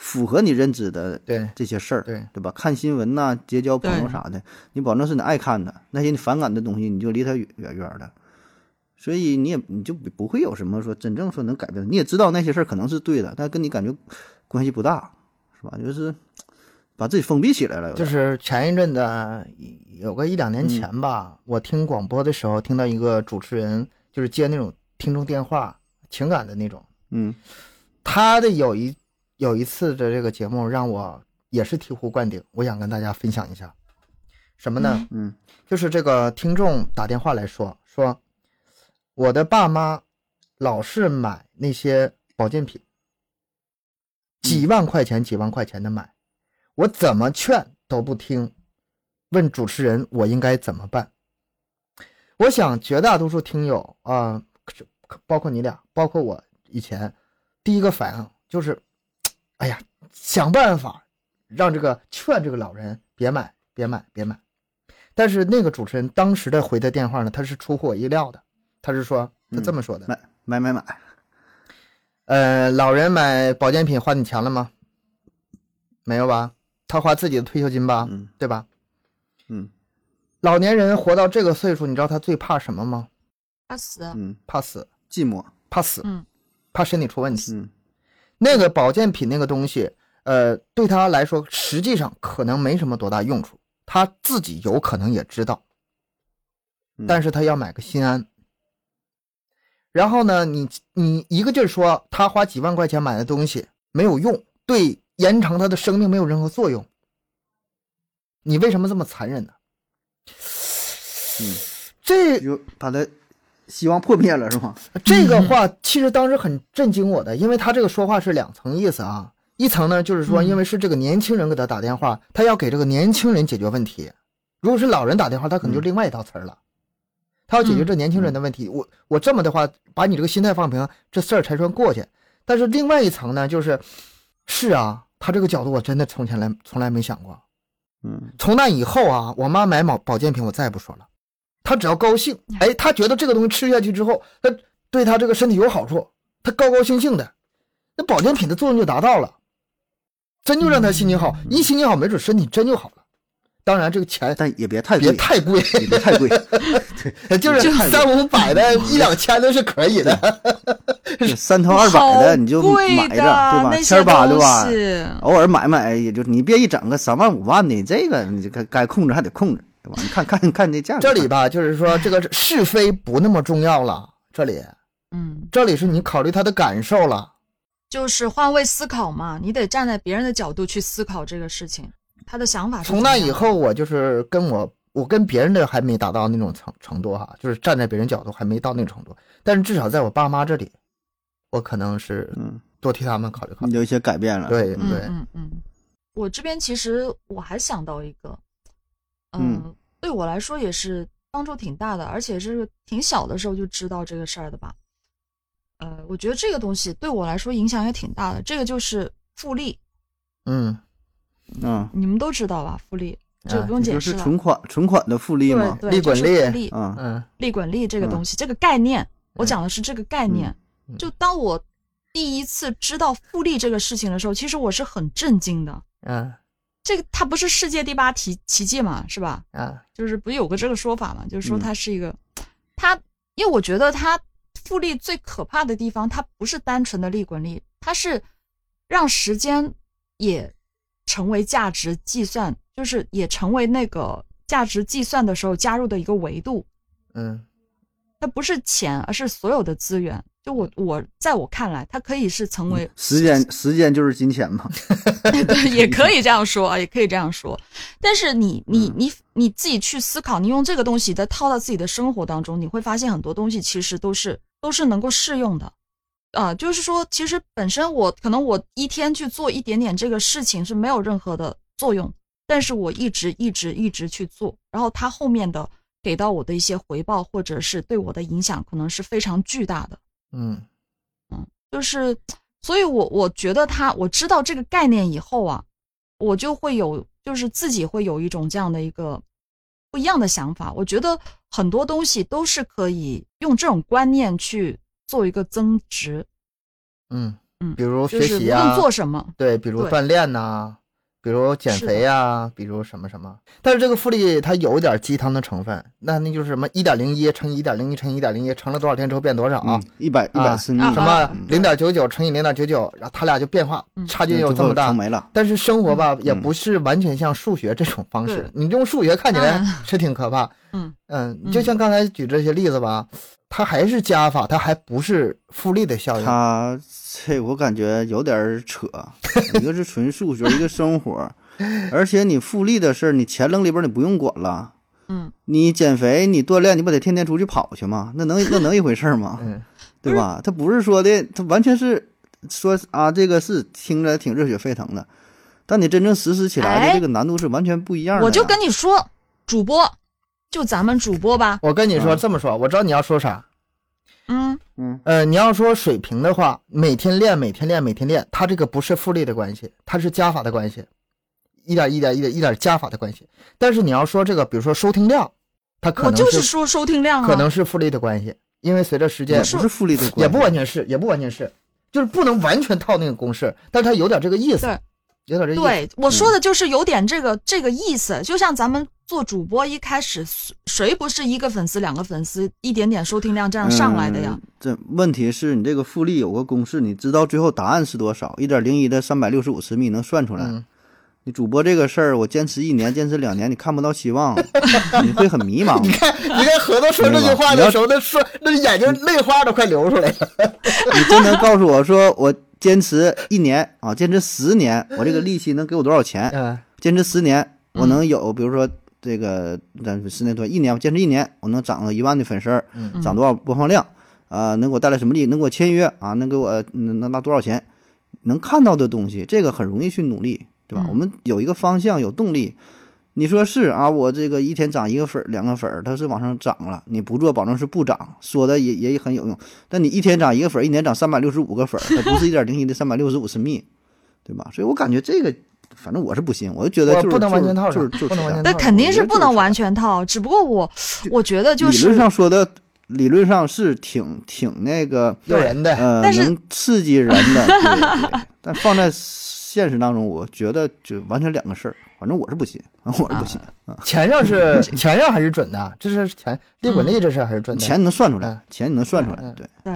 符合你认知的对这些事儿，对对吧？看新闻呐，结交朋友啥的，你保证是你爱看的。那些你反感的东西，你就离他远远远的。所以你也你就不会有什么说真正说能改变。你也知道那些事儿可能是对的，但跟你感觉关系不大，是吧？就是把自己封闭起来了。就是前一阵子有个一两年前吧，我听广播的时候听到一个主持人，就是接那种听众电话，情感的那种。嗯，他的有一有一次的这个节目让我也是醍醐灌顶，我想跟大家分享一下。什么呢？嗯，就是这个听众打电话来说说。我的爸妈老是买那些保健品，几万块钱、几万块钱的买，我怎么劝都不听。问主持人我应该怎么办？我想绝大多数听友啊，包括你俩，包括我以前，第一个反应就是，哎呀，想办法让这个劝这个老人别买、别买、别买。但是那个主持人当时的回的电话呢，他是出乎我意料的。他是说，他这么说的：买买买买，呃，老人买保健品花你钱了吗？没有吧？他花自己的退休金吧？嗯，对吧？嗯，老年人活到这个岁数，你知道他最怕什么吗？怕死。嗯，怕死，寂寞，怕死，嗯，怕身体出问题。嗯，那个保健品那个东西，呃，对他来说实际上可能没什么多大用处，他自己有可能也知道，但是他要买个心安。然后呢，你你一个劲儿说他花几万块钱买的东西没有用，对延长他的生命没有任何作用，你为什么这么残忍呢？嗯，这就把他希望破灭了是吗？这个话其实当时很震惊我的，因为他这个说话是两层意思啊，一层呢就是说，因为是这个年轻人给他打电话，他要给这个年轻人解决问题；如果是老人打电话，他可能就另外一套词儿了。他要解决这年轻人的问题，我我这么的话，把你这个心态放平，这事儿才算过去。但是另外一层呢，就是，是啊，他这个角度我真的从前来从来没想过。嗯，从那以后啊，我妈买保保健品，我再也不说了。她只要高兴，哎，他觉得这个东西吃下去之后，他对他这个身体有好处，他高高兴兴的，那保健品的作用就达到了，真就让他心情好，一心情好，没准身体真就好了。当然，这个钱但也别太别太贵，别太贵，对，就是。三五百的、一两千的是可以的。三头二百的你就买着，对吧？千八对吧，偶尔买买，也就你别一整个三万五万的，这个你该该控制还得控制，对吧？你看看看这价格。这里吧，就是说这个是非不那么重要了。这里，嗯，这里是你考虑他的感受了，就是换位思考嘛，你得站在别人的角度去思考这个事情。他的想法是。从那以后，我就是跟我，我跟别人的还没达到那种程程度哈，就是站在别人角度还没到那种程度。但是至少在我爸妈这里，我可能是嗯多替他们考虑考虑，有一些改变了。对对，嗯嗯。我这边其实我还想到一个，嗯，对我来说也是帮助挺大的，而且是挺小的时候就知道这个事儿的吧。呃，我觉得这个东西对我来说影响也挺大的。这个就是复利，嗯。嗯，你们都知道吧？复利这个不用解释了。是存款存款的复利吗？对，利滚利。嗯嗯，利滚利这个东西，这个概念，我讲的是这个概念。就当我第一次知道复利这个事情的时候，其实我是很震惊的。嗯，这个它不是世界第八奇奇迹嘛？是吧？啊，就是不有个这个说法嘛？就是说它是一个，它因为我觉得它复利最可怕的地方，它不是单纯的利滚利，它是让时间也。成为价值计算，就是也成为那个价值计算的时候加入的一个维度。嗯，它不是钱，而是所有的资源。就我我在我看来，它可以是成为时间，时间就是金钱嘛。对，也可以这样说啊，也可以这样说。但是你你你你自己去思考，你用这个东西再套到自己的生活当中，你会发现很多东西其实都是都是能够适用的。啊，就是说，其实本身我可能我一天去做一点点这个事情是没有任何的作用，但是我一直一直一直去做，然后它后面的给到我的一些回报或者是对我的影响，可能是非常巨大的。嗯嗯，就是，所以我我觉得他我知道这个概念以后啊，我就会有，就是自己会有一种这样的一个不一样的想法。我觉得很多东西都是可以用这种观念去做一个增值。嗯嗯，比如学习啊，做什么？对，比如锻炼呐。比如减肥呀，比如什么什么，但是这个复利它有点鸡汤的成分，那那就是什么一点零一乘以一点零一乘以一点零一乘了多少天之后变多少？啊？一百一百四，什么零点九九乘以零点九九，然后它俩就变化差距有这么大。没了。但是生活吧，也不是完全像数学这种方式，你用数学看起来 是挺可怕。嗯嗯，就像刚才举这些例子吧。它还是加法，它还不是复利的效应。它这我感觉有点扯，一个是纯数学，一个生活，而且你复利的事儿，你钱扔里边你不用管了。嗯，你减肥，你锻炼，你不得天天出去跑去吗？那能那能一回事吗？对吧？他不是说的，他完全是说啊，这个是听着挺热血沸腾的，但你真正实施起来的这个难度是完全不一样的。我就跟你说，主播。就咱们主播吧，我跟你说这么说，我知道你要说啥。嗯嗯，呃，你要说水平的话，每天练，每天练，每天练，它这个不是复利的关系，它是加法的关系，一点一点一点一点加法的关系。但是你要说这个，比如说收听量，它可能我就是说收听量可能是复利的关系，因为随着时间不是复利的关系，也不完全是，也不完全是，就是不能完全套那个公式，但它有点这个意思。有点这意思。对，我说的就是有点这个这个意思，就像咱们。做主播一开始谁不是一个粉丝两个粉丝一点点收听量这样上来的呀？这问题是你这个复利有个公式，你知道最后答案是多少？一点零一的三百六十五次幂能算出来。你主播这个事儿，我坚持一年，坚持两年，你看不到希望，你会很迷茫。你看，你看何子说这句话的时候，那说那眼睛泪花都快流出来了。你真能告诉我说，我坚持一年啊，坚持十年，我这个利息能给我多少钱？坚持十年，我能有，比如说。这个咱十年多一年，坚持一年，我能涨个一万的粉丝，涨多少播放量啊？能给我带来什么利益？能给我签约啊？能给我能拿多少钱？能看到的东西，这个很容易去努力，对吧？我们有一个方向，有动力。你说是啊？我这个一天涨一个粉两个粉儿它是往上涨了。你不做，保证是不涨。说的也也很有用。但你一天涨一个粉儿一年涨三百六十五个粉儿它不是一点零一的三百六十五次幂，对吧？所以我感觉这个。反正我是不信，我就觉得就是不能完全套就是就是那肯定是不能完全套。只不过我我觉得就是理论上说的，理论上是挺挺那个诱人的，呃，能刺激人的。对 但放在现实当中，我觉得就完全两个事儿。反正我是不信，我是不信。钱上是钱上还是准的，这是钱利滚利这事还是准的。钱能算出来，钱你能算出来，对对。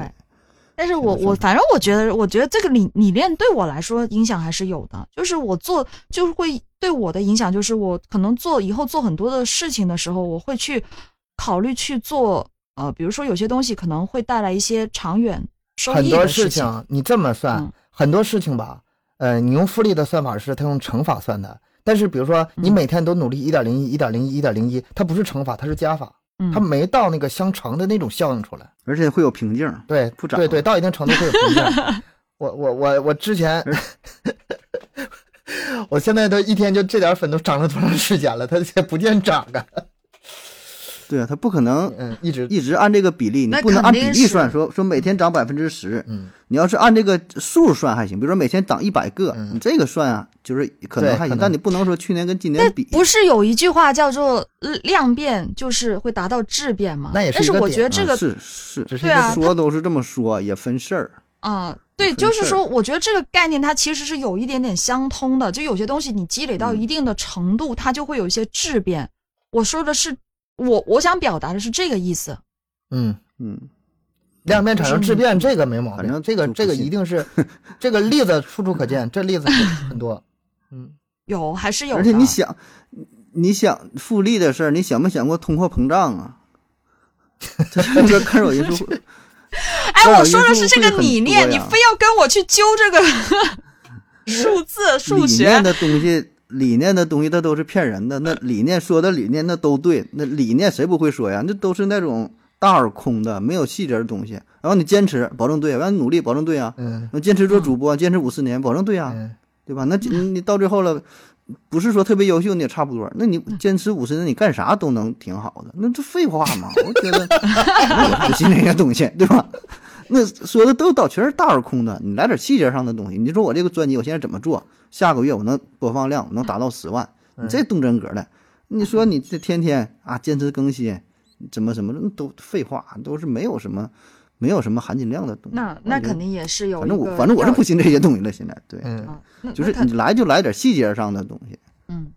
但是我我反正我觉得，我觉得这个理理念对我来说影响还是有的。就是我做，就是会对我的影响，就是我可能做以后做很多的事情的时候，我会去考虑去做。呃，比如说有些东西可能会带来一些长远收益很多事情你这么算，很多事情吧，呃，你用复利的算法是它用乘法算的。但是比如说你每天都努力一点零一、一点零一、一点零一，它不是乘法，它是加法。它没到那个相乘的那种效应出来，而且会有瓶颈，对，不涨，对对，到一定程度会有瓶颈。我我我我之前，我现在都一天就这点粉都涨了多长时间了，它也不见涨啊。对啊，他不可能嗯一直一直按这个比例，你不能按比例算，说说每天涨百分之十，嗯，你要是按这个数算还行，比如说每天涨一百个，你这个算啊，就是可能还行，但你不能说去年跟今年比。不是有一句话叫做量变就是会达到质变吗？那也是但是我觉得这个是是，对啊，说都是这么说，也分事儿。啊，对，就是说，我觉得这个概念它其实是有一点点相通的，就有些东西你积累到一定的程度，它就会有一些质变。我说的是。我我想表达的是这个意思，嗯嗯，量变产生质变，这个没毛病，这个这个一定是，这个例子处处可见，这例子很多，嗯，有还是有，而且你想，你想复利的事儿，你想没想过通货膨胀啊？这个看有因素。哎，我说的是这个理念，你非要跟我去揪这个 数字数学的东西。理念的东西，它都是骗人的。那理念说的理念，那都对。那理念谁不会说呀？那都是那种大而空的，没有细节的东西。然后你坚持，保证对；然后努力，保证对啊。嗯。那坚持做主播，坚持五十年，保证对啊，对吧？那你到最后了，不是说特别优秀，你也差不多。那你坚持五十年，你干啥都能挺好的。那这废话嘛？我觉得 不信那些东西，对吧？那说的都倒全是大而空的，你来点细节上的东西。你说我这个专辑我现在怎么做？下个月我能播放量能达到十万？你这动真格的，你说你这天天啊坚持更新，怎么怎么都废话，都是没有什么没有什么含金量的东西。那那肯定也是有。反正我反正我是不信这些东西了。现在对，嗯，就是你来就来点细节上的东西。嗯，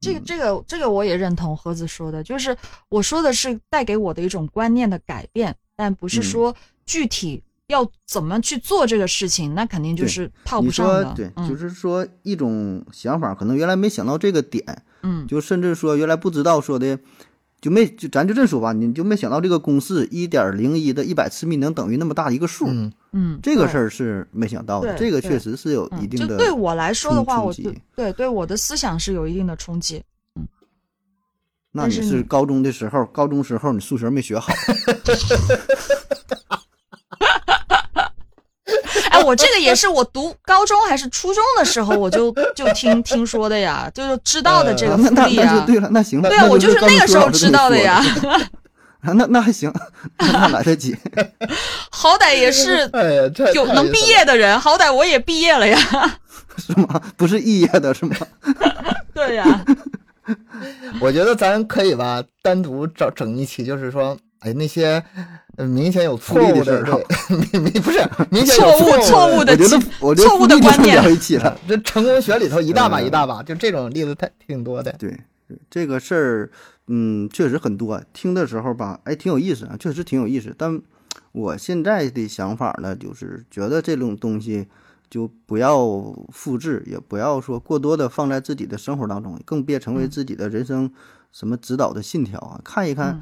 这个这个这个我也认同盒子说的，就是我说的是带给我的一种观念的改变，但不是说具体。要怎么去做这个事情？那肯定就是套不上的。对，就是说一种想法，可能原来没想到这个点，嗯，就甚至说原来不知道说的，就没就咱就这说吧，你就没想到这个公式一点零一的一百次幂能等于那么大一个数，嗯，这个事儿是没想到的，这个确实是有一定的。就对我来说的话，我对对对我的思想是有一定的冲击。嗯，那你是高中的时候，高中时候你数学没学好。哎我这个也是我读高中还是初中的时候，我就就听听说的呀，就是知道的这个福利啊。对了，那行，对啊，我就是那个时候知道的呀。那那还行，那来得及。好歹也是 有能毕业的人，好歹我也毕业了呀。是吗？不是肄业的是吗？对呀。我觉得咱可以吧，单独整整一期，就是说。哎，那些明显有错误的，明明不是明显错误错误的，我觉得我觉得错误的观念聊一起了。这成功学里头一大把一大把，就这种例子太挺多的。对，这个事儿，嗯，确实很多。听的时候吧，哎，挺有意思啊，确实挺有意思。但我现在的想法呢，就是觉得这种东西就不要复制，也不要说过多的放在自己的生活当中，更别成为自己的人生什么指导的信条啊。看一看。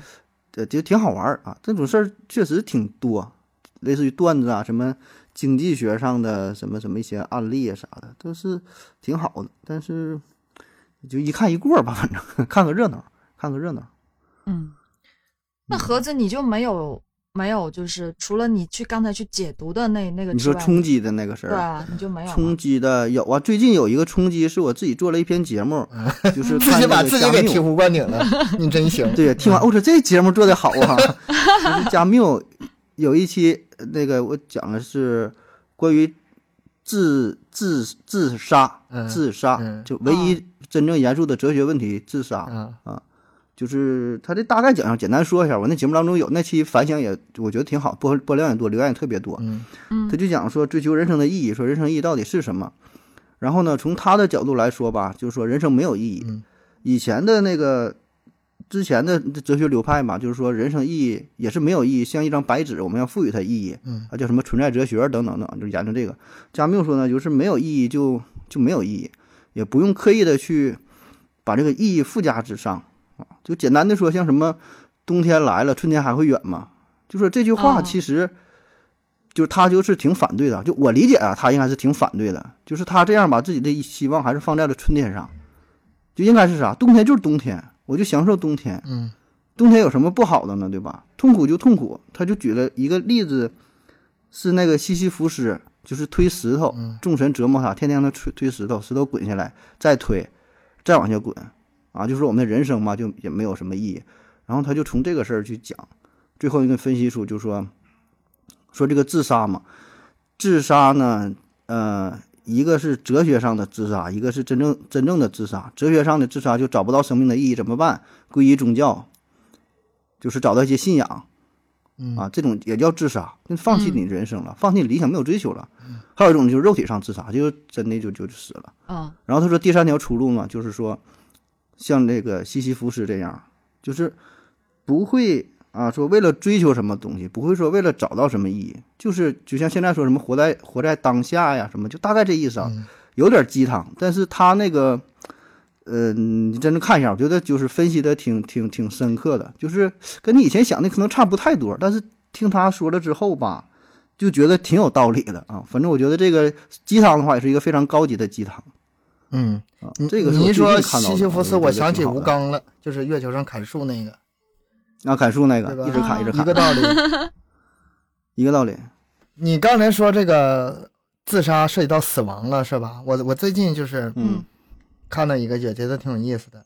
呃，就挺好玩儿啊，这种事儿确实挺多，类似于段子啊，什么经济学上的什么什么一些案例啊啥的，都是挺好的。但是就一看一过吧，反正 看个热闹，看个热闹。嗯，那盒子你就没有？没有，就是除了你去刚才去解读的那那个，你说冲击的那个事儿，对啊，你就没有冲击的有啊。最近有一个冲击，是我自己做了一篇节目，就是自己把自己给醍醐灌顶了，你真行。对，听完 我说这节目做的好啊，就是加缪有一期那个我讲的是关于自自自杀，自杀就唯一真正严肃的哲学问题，自杀啊。就是他这大概讲讲，简单说一下。我那节目当中有那期反响也，我觉得挺好，播播量也多，留言也特别多。嗯他就讲说追求人生的意义，说人生意义到底是什么？然后呢，从他的角度来说吧，就是说人生没有意义。以前的那个之前的哲学流派嘛，就是说人生意义也是没有意义，像一张白纸，我们要赋予它意义。嗯啊，叫什么存在哲学等等等，就研究这个。加缪说呢，就是没有意义就就没有意义，也不用刻意的去把这个意义附加之上。啊，就简单的说，像什么冬天来了，春天还会远吗？就说这句话，其实就是他就是挺反对的。就我理解啊，他应该是挺反对的。就是他这样把自己的希望还是放在了春天上，就应该是啥？冬天就是冬天，我就享受冬天。嗯，冬天有什么不好的呢？对吧？痛苦就痛苦。他就举了一个例子，是那个西西弗斯，就是推石头，众神折磨他，天天让他推推石头，石头滚下来，再推，再往下滚。啊，就是我们的人生嘛，就也没有什么意义。然后他就从这个事儿去讲，最后一个分析出就说，说这个自杀嘛，自杀呢，呃，一个是哲学上的自杀，一个是真正真正的自杀。哲学上的自杀就找不到生命的意义怎么办？皈依宗教，就是找到一些信仰，啊，这种也叫自杀，就放弃你人生了，放弃理想，没有追求了。还有一种就是肉体上自杀，就真的就就死了。嗯。然后他说第三条出路嘛，就是说。像这个西西弗斯这样，就是不会啊，说为了追求什么东西，不会说为了找到什么意义，就是就像现在说什么活在活在当下呀，什么就大概这意思啊，有点鸡汤。但是他那个，呃，你真正看一下，我觉得就是分析的挺挺挺深刻的，就是跟你以前想的可能差不太多，但是听他说了之后吧，就觉得挺有道理的啊。反正我觉得这个鸡汤的话，也是一个非常高级的鸡汤。嗯，这个你一说西西弗斯，我想起吴刚了，就是月球上砍树那个，啊，砍树那个，一直砍一直砍，一个道理，一个道理。你刚才说这个自杀涉及到死亡了，是吧？我我最近就是嗯，看到一个也觉得挺有意思的。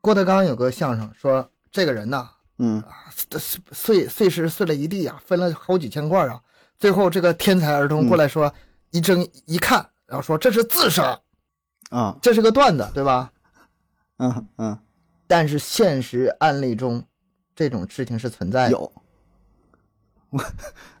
郭德纲有个相声说，这个人呐，嗯，碎碎石碎了一地啊，分了好几千块啊。最后这个天才儿童过来说，一睁一看，然后说这是自杀。啊，这是个段子，对吧？嗯嗯，但是现实案例中，这种事情是存在的。有，我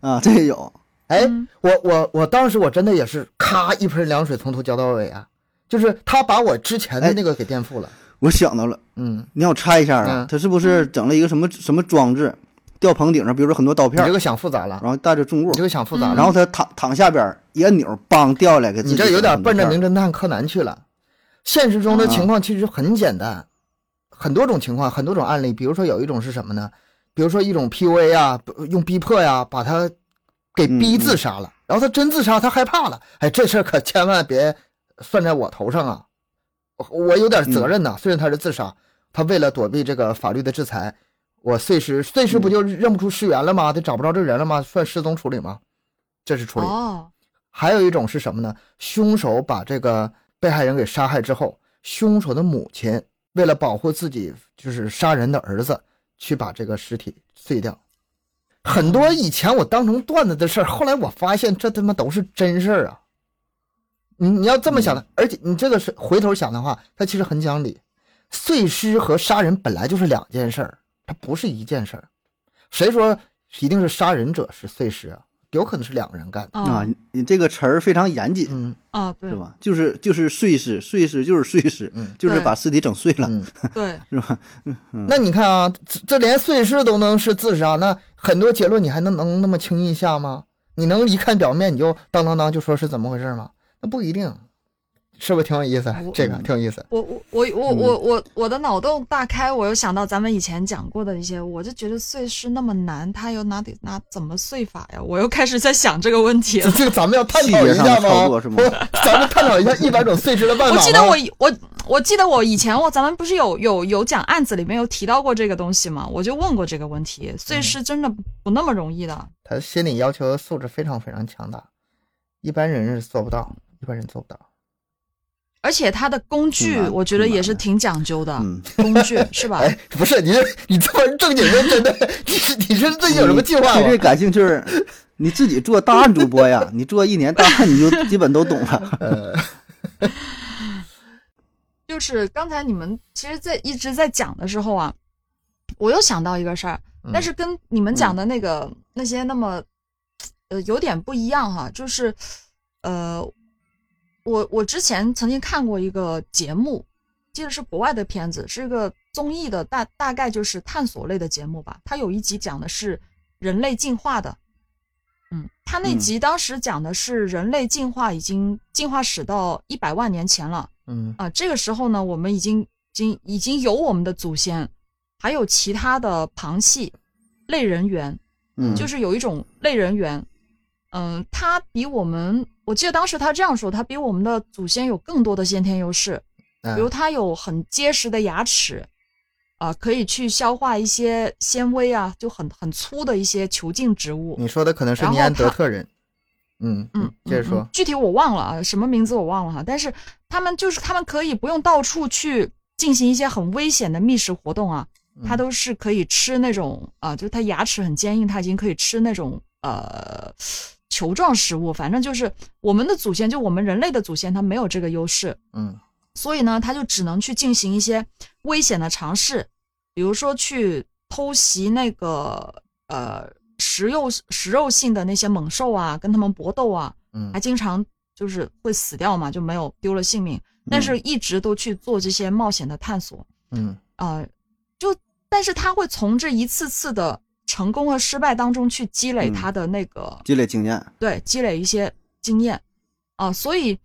啊，这也有。哎，我我我当时我真的也是，咔一盆凉水从头浇到尾啊，就是他把我之前的那个给颠覆了。我想到了，嗯，你让我猜一下啊，他是不是整了一个什么什么装置，吊棚顶上，比如说很多刀片，这个想复杂了，然后带着重物，这个想复杂了，然后他躺躺下边一按钮，梆掉下来，给自己。你这有点奔着名侦探柯南去了。现实中的情况其实很简单，很多种情况，很多种案例。比如说有一种是什么呢？比如说一种 PUA 啊，用逼迫呀，把他给逼自杀了。然后他真自杀，他害怕了。哎，这事儿可千万别算在我头上啊！我有点责任呐。虽然他是自杀，他为了躲避这个法律的制裁，我碎尸，碎尸不就认不出尸源了吗？他找不着这人了吗？算失踪处理吗？这是处理。哦。还有一种是什么呢？凶手把这个。被害人给杀害之后，凶手的母亲为了保护自己，就是杀人的儿子，去把这个尸体碎掉。很多以前我当成段子的事儿，后来我发现这他妈都是真事儿啊！你你要这么想的，而且你这个是回头想的话，它其实很讲理。碎尸和杀人本来就是两件事儿，它不是一件事儿。谁说一定是杀人者是碎尸啊？有可能是两个人干的啊！你这个词儿非常严谨，嗯啊，对，是吧？就是就是碎尸，碎尸就是碎尸，嗯，就是把尸体整碎了，对，是吧？那你看啊，这连碎尸都能是自杀，那很多结论你还能能那么轻易下吗？你能一看表面你就当当当就说是怎么回事吗？那不一定。是不是挺有意思？这个挺有意思。我我我我我我我的脑洞大开，我又想到咱们以前讲过的一些，我就觉得碎尸那么难，他又哪得哪怎么碎法呀？我又开始在想这个问题了。这个咱们要探讨一下吗？咱们探讨一下一百种碎尸的办法。我记得我我我记得我以前我咱们不是有有有讲案子里面有提到过这个东西吗？我就问过这个问题，碎尸真的不那么容易的。他心理要求素质非常非常强大，一般人是做不到，一般人做不到。而且它的工具，我觉得也是挺讲究的。工具 是吧？哎，不是你，你这么正经认真的，你是你是自己有什么计划吗？对这感兴趣，你自己做大案主播呀，你做一年大案，你就基本都懂了。就是刚才你们其实，在一直在讲的时候啊，我又想到一个事儿，但是跟你们讲的那个那些那么呃有点不一样哈，就是呃。我我之前曾经看过一个节目，记得是国外的片子，是一个综艺的，大大概就是探索类的节目吧。它有一集讲的是人类进化的，嗯，它那集当时讲的是人类进化已经进化史到一百万年前了，嗯啊，这个时候呢，我们已经经已经有我们的祖先，还有其他的旁系类人猿，嗯，就是有一种类人猿。嗯，他比我们，我记得当时他这样说，他比我们的祖先有更多的先天优势，比如他有很结实的牙齿，啊，可以去消化一些纤维啊，就很很粗的一些球茎植物。你说的可能是尼安德特人，嗯嗯，接着说，具体我忘了啊，什么名字我忘了哈，但是他们就是他们可以不用到处去进行一些很危险的觅食活动啊，他都是可以吃那种啊，就是他牙齿很坚硬，他已经可以吃那种呃。球状食物，反正就是我们的祖先，就我们人类的祖先，他没有这个优势，嗯，所以呢，他就只能去进行一些危险的尝试，比如说去偷袭那个呃食肉食肉性的那些猛兽啊，跟他们搏斗啊，嗯，还经常就是会死掉嘛，就没有丢了性命，但是一直都去做这些冒险的探索，嗯，啊，就但是他会从这一次次的。成功和失败当中去积累他的那个积累经验，对，积累一些经验。啊，所以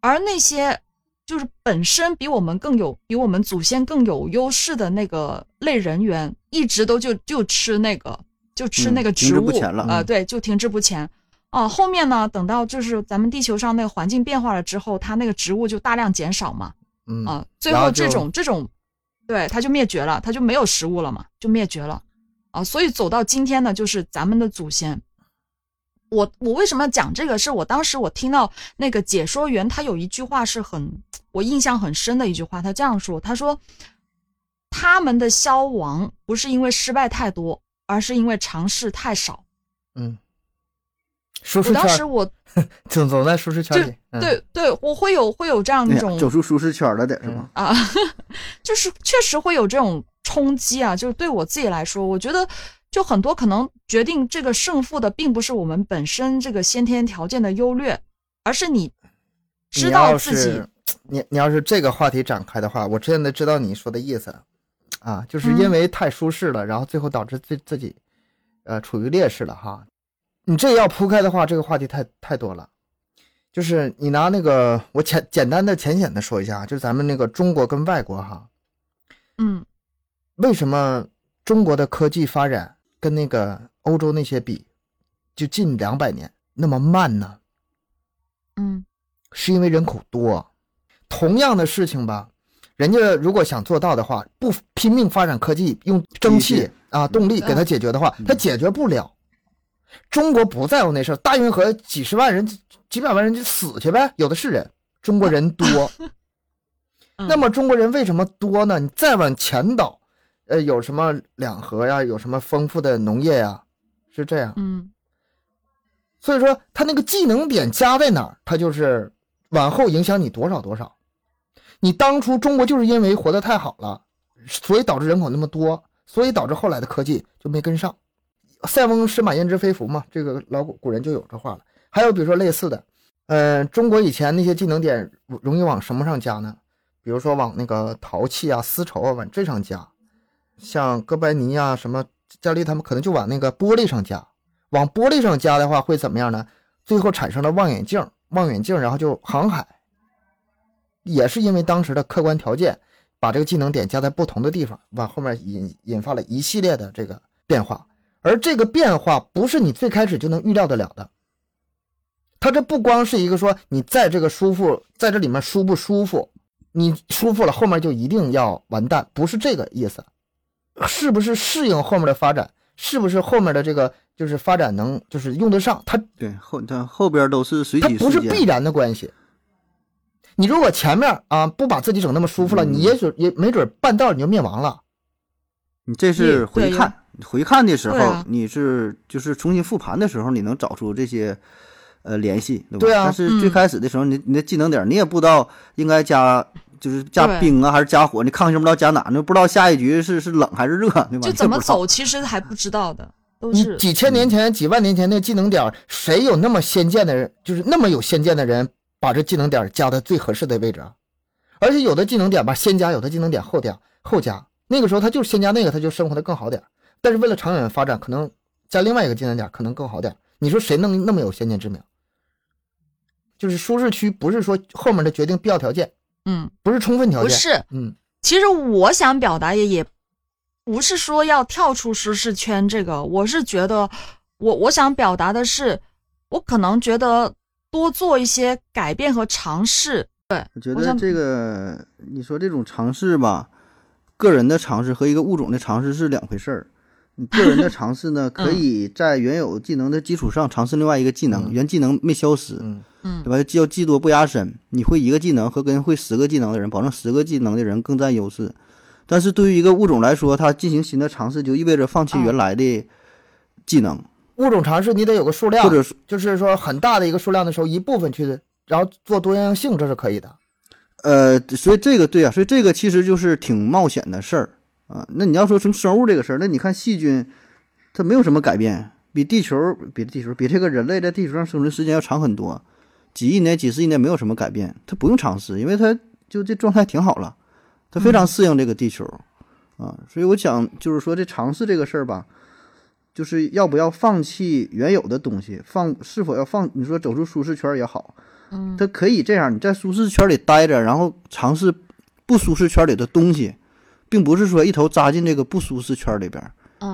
而那些就是本身比我们更有比我们祖先更有优势的那个类人猿，一直都就就吃那个就吃那个植物啊，对，就停滞不前。啊。后面呢，等到就是咱们地球上那个环境变化了之后，它那个植物就大量减少嘛，嗯。啊，最后这种这种对它就灭绝了，它就没有食物了嘛，就灭绝了。啊，所以走到今天呢，就是咱们的祖先。我我为什么要讲这个？是我当时我听到那个解说员，他有一句话是很我印象很深的一句话，他这样说：“他说他们的消亡不是因为失败太多，而是因为尝试太少。”嗯，舒适圈。当时我 总总在舒适圈里。对对，我会有会有这样一种走出舒适圈了点是吗？啊，就是确实会有这种冲击啊！就是对我自己来说，我觉得就很多可能决定这个胜负的，并不是我们本身这个先天条件的优劣，而是你知道自己。你你要是这个话题展开的话，我真的知道你说的意思，啊，就是因为太舒适了，然后最后导致自自己，呃，处于劣势了哈。你这要铺开的话，这个话题太太多了。就是你拿那个，我浅简单的浅显的说一下，就是咱们那个中国跟外国哈，嗯，为什么中国的科技发展跟那个欧洲那些比，就近两百年那么慢呢？嗯，是因为人口多。同样的事情吧，人家如果想做到的话，不拼命发展科技，用蒸汽啊动力给他解决的话，他解决不了。中国不在乎那事儿，大运河几十万人、几百万人就死去呗，有的是人。中国人多，那么中国人为什么多呢？你再往前倒，呃，有什么两河呀，有什么丰富的农业呀，是这样。嗯，所以说他那个技能点加在哪儿，他就是往后影响你多少多少。你当初中国就是因为活得太好了，所以导致人口那么多，所以导致后来的科技就没跟上。塞翁失马焉知非福嘛，这个老古古人就有这话了。还有比如说类似的，呃，中国以前那些技能点容易往什么上加呢？比如说往那个陶器啊、丝绸啊往这上加，像哥白尼啊、什么伽利他们可能就往那个玻璃上加。往玻璃上加的话会怎么样呢？最后产生了望远镜，望远镜然后就航海。也是因为当时的客观条件，把这个技能点加在不同的地方，往后面引引发了一系列的这个变化。而这个变化不是你最开始就能预料得了的。它这不光是一个说你在这个舒服，在这里面舒不舒服，你舒服了后面就一定要完蛋，不是这个意思。是不是适应后面的发展？是不是后面的这个就是发展能就是用得上？它对后它后边都是随机，它不是必然的关系。你如果前面啊不把自己整那么舒服了，你也许也没准半道你就灭亡了。你这是回看。回看的时候，你是就是重新复盘的时候，你能找出这些呃联系，对吧？对啊。但是最开始的时候，你你的技能点你也不知道应该加就是加冰啊还是加火，你抗性不知道加哪，那不知道下一局是是冷还是热，对吧？就怎么走其实还不知道的，都是几千年前、几万年前那技能点，谁有那么先见的人，就是那么有先见的人，把这技能点加在最合适的位置啊？而且有的技能点吧先加，有的技能点后加后加，那个时候他就是先加那个，他就生活的更好点。但是为了长远发展，可能加另外一个技能点可能更好点。你说谁能那么有先见之明？就是舒适区不是说后面的决定必要条件，嗯，不是充分条件，不是，嗯。其实我想表达也也不是说要跳出舒适圈，这个我是觉得，我我想表达的是，我可能觉得多做一些改变和尝试。对，我觉得这个你说这种尝试吧，个人的尝试和一个物种的尝试是两回事儿。你个人的尝试呢，可以在原有技能的基础上尝试另外一个技能，原技能没消失，嗯，对吧？叫技多不压身。你会一个技能和跟会十个技能的人，保证十个技能的人更占优势。但是对于一个物种来说，它进行新的尝试就意味着放弃原来的技能。物种尝试你得有个数量，或者就是说很大的一个数量的时候，一部分去，然后做多样性，这是可以的。呃，所以这个对啊，所以这个其实就是挺冒险的事儿。啊，那你要说从生物这个事儿，那你看细菌，它没有什么改变，比地球、比地球、比这个人类在地球上生存时间要长很多，几亿年、几十亿年没有什么改变，它不用尝试，因为它就这状态挺好了，它非常适应这个地球，啊，所以我想就是说这尝试这个事儿吧，就是要不要放弃原有的东西，放是否要放，你说走出舒适圈也好，嗯，它可以这样，你在舒适圈里待着，然后尝试不舒适圈里的东西。并不是说一头扎进这个不舒适圈里边，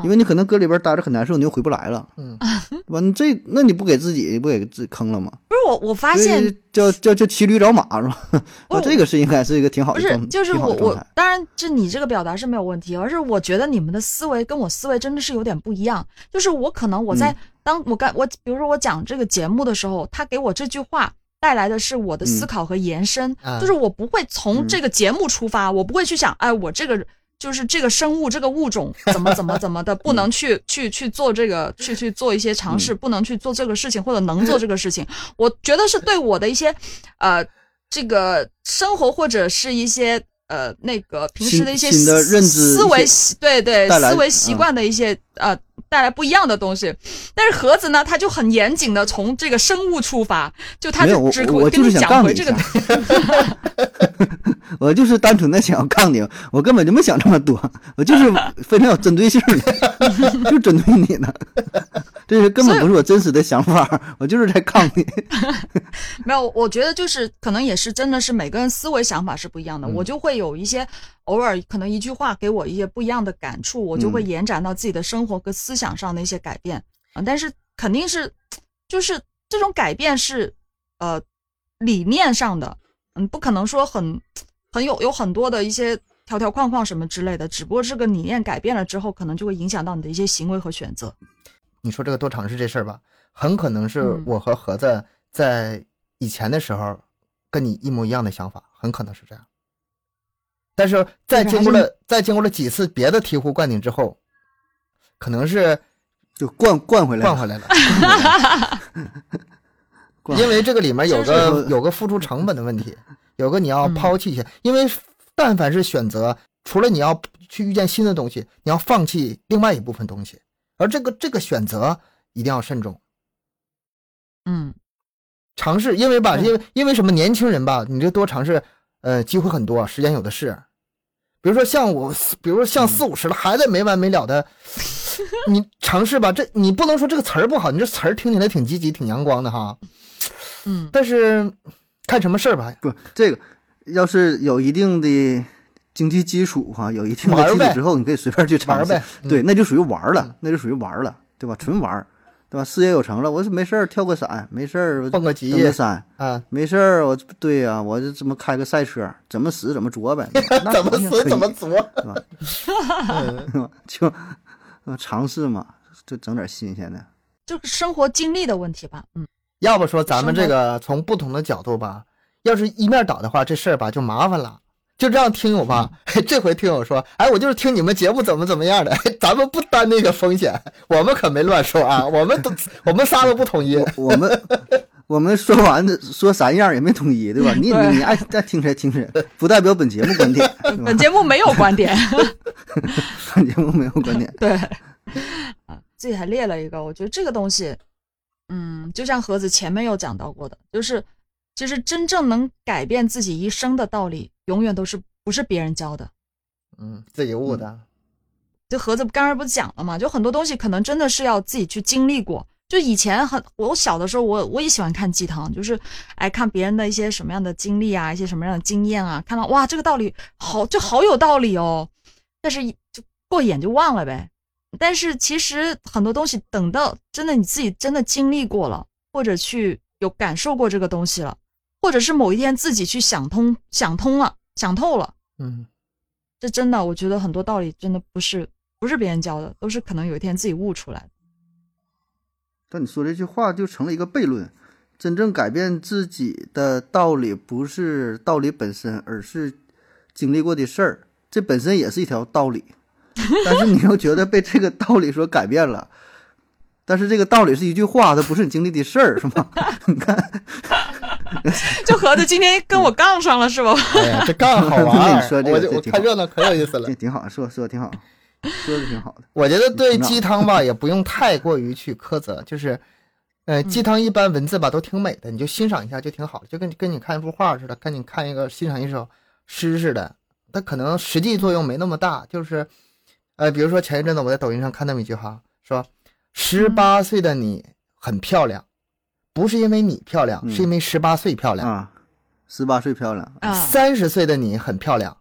因为你可能搁里边待着很难受，你又回不来了，嗯，对吧？你这那你不给自己不给自己坑了吗？不是我，我发现叫叫叫骑驴找马是吧？我这个是应该是一个挺好的，不是就是我我当然这你这个表达是没有问题，而是我觉得你们的思维跟我思维真的是有点不一样。就是我可能我在当我刚我比如说我讲这个节目的时候，他给我这句话带来的是我的思考和延伸，就是我不会从这个节目出发，我不会去想，哎，我这个。就是这个生物这个物种怎么怎么怎么的，不能去去去做这个，去去做一些尝试，不能去做这个事情，或者能做这个事情。我觉得是对我的一些呃这个生活或者是一些呃那个平时的一些思维对对思维习惯的一些呃。带来不一样的东西，但是盒子呢，它就很严谨的从这个生物出发，就它就只我跟你讲回这个。我就是单纯的想要 杠你，我根本就没想这么多，我就是非常有针对性的，就针对你呢。这是根本不是我真实的想法，我就是在杠你。没有，我觉得就是可能也是真的是每个人思维想法是不一样的，我就会有一些偶尔可能一句话给我一些不一样的感触，我就会延展到自己的生活和思想上的一些改变啊。但是肯定是就是这种改变是呃理念上的，嗯，不可能说很。很有有很多的一些条条框框什么之类的，只不过这个理念改变了之后，可能就会影响到你的一些行为和选择。你说这个多尝试这事儿吧，很可能是我和盒子在以前的时候跟你一模一样的想法，很可能是这样。但是在经过了在经过了几次别的醍醐灌顶之后，可能是就灌灌回来 灌回来了。因为这个里面有个有个付出成本的问题。有个你要抛弃一些，因为但凡是选择，除了你要去遇见新的东西，你要放弃另外一部分东西，而这个这个选择一定要慎重。嗯，尝试，因为吧，因为因为什么？年轻人吧，你就多尝试，呃，机会很多，时间有的是。比如说像我，比如说像四五十了，还在没完没了的，你尝试吧，这你不能说这个词儿不好，你这词儿听起来挺积极、挺阳光的哈。嗯，但是。看什么事儿吧？不，这个要是有一定的经济基础哈，有一定的基础之后，你可以随便去尝试。对，那就属于玩了，那就属于玩了，对吧？纯玩，对吧？事业有成了，我是没事儿跳个伞，没事儿蹦个极，登个山啊，没事儿，我对呀，我就怎么开个赛车，怎么死怎么作呗，怎么死怎么作，是吧？就尝试嘛，就整点新鲜的，就是生活经历的问题吧，嗯。要不说咱们这个从不同的角度吧，要是一面倒的话，这事儿吧就麻烦了。就这样听友吧，这回听友说，哎，我就是听你们节目怎么怎么样的，咱们不担那个风险，我们可没乱说啊，我们都我们仨都不统一，我们我们说完说三样也没统一，对吧？你你爱再听谁听谁，不代表本节目观点，本节目没有观点，本节目没有观点，对，啊，自己还列了一个，我觉得这个东西。嗯，就像盒子前面有讲到过的，就是其实真正能改变自己一生的道理，永远都是不是别人教的，嗯，自己悟的。就盒子刚才不是讲了嘛？就很多东西可能真的是要自己去经历过。就以前很我小的时候，我我也喜欢看鸡汤，就是哎看别人的一些什么样的经历啊，一些什么样的经验啊，看到哇这个道理好就好有道理哦，但是就过眼就忘了呗。但是其实很多东西，等到真的你自己真的经历过了，或者去有感受过这个东西了，或者是某一天自己去想通、想通了、想透了，嗯，这真的，我觉得很多道理真的不是不是别人教的，都是可能有一天自己悟出来的。但你说这句话就成了一个悖论，真正改变自己的道理不是道理本身，而是经历过的事儿，这本身也是一条道理。但是你又觉得被这个道理所改变了，但是这个道理是一句话，它不是你经历的事儿，是吗？你看，就合着今天跟我杠上了，是吧？哎呀，这杠好玩，说这个我看热闹可有意思了，挺好，说说的挺好，说的挺好的。我觉得对鸡汤吧，也不用太过于去苛责，就是，呃，鸡汤一般文字吧都挺美的，你就欣赏一下就挺好就跟跟你看一幅画似的，跟你看一个欣赏一首诗似的，它可能实际作用没那么大，就是。呃，比如说前一阵子我在抖音上看那么一句话，说十八岁的你很漂亮，不是因为你漂亮，是因为十八岁漂亮啊。十八岁漂亮。三十岁的你很漂亮，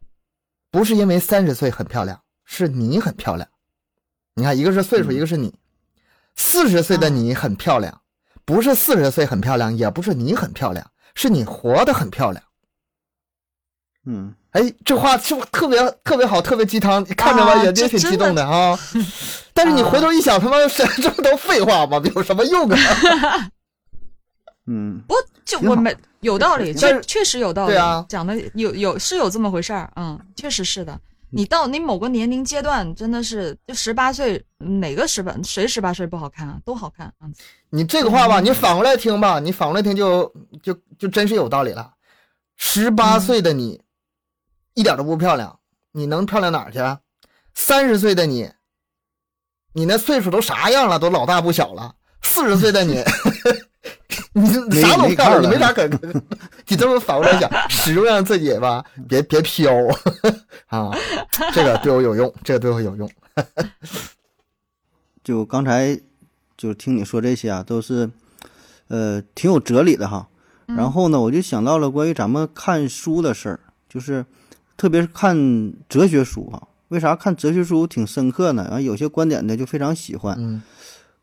不是因为三十岁很漂亮，是你很漂亮。你看，一个是岁数，一个是你。四十岁的你很漂亮，不是四十岁很漂亮，也不是你很漂亮，是你活得很漂亮。嗯。哎，这话是不是特别特别好，特别鸡汤？你看着吧，眼睛挺激动的啊。但是你回头一想，他妈 这这不都废话吗？有什么用啊？嗯，不就我们有道理，确确实有道理。对啊，讲的有有是有这么回事儿。嗯，确实是的。你到你某个年龄阶段，真的是就十八岁，哪个十八谁十八岁不好看啊？都好看。你这个话吧，你反过来听吧，你反过来听就就就真是有道理了。十八岁的你一点都不漂亮，你能漂亮哪去？三十岁的你，你那岁数都啥样了？都老大不小了。四十岁的你。你啥都漂亮，你没啥可，你这么反过来想，始终让自己吧，别别飘 啊！这个对我有用，这个对我有用。就刚才就听你说这些啊，都是呃挺有哲理的哈。然后呢，我就想到了关于咱们看书的事儿，就是特别是看哲学书啊，为啥看哲学书挺深刻呢？然后有些观点呢就非常喜欢。嗯。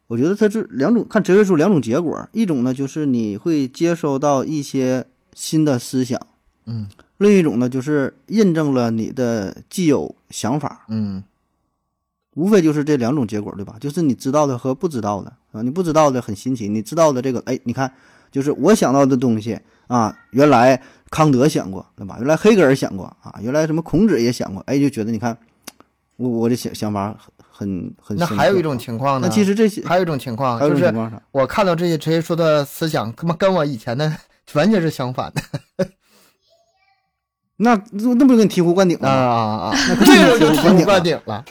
我觉得它是两种看哲学书两种结果，一种呢就是你会接收到一些新的思想，嗯，另一种呢就是印证了你的既有想法，嗯，无非就是这两种结果，对吧？就是你知道的和不知道的啊，你不知道的很新奇，你知道的这个，哎，你看，就是我想到的东西啊，原来康德想过，对吧？原来黑格尔想过啊，原来什么孔子也想过，哎，就觉得你看，我我的想想法。很很那还有一种情况呢？那其实这些还有一种情况，就是我看到这些这些说的思想，他妈跟我以前的 完全是相反的。那那不就跟醍醐灌顶了啊啊啊！这就醍醐灌顶了。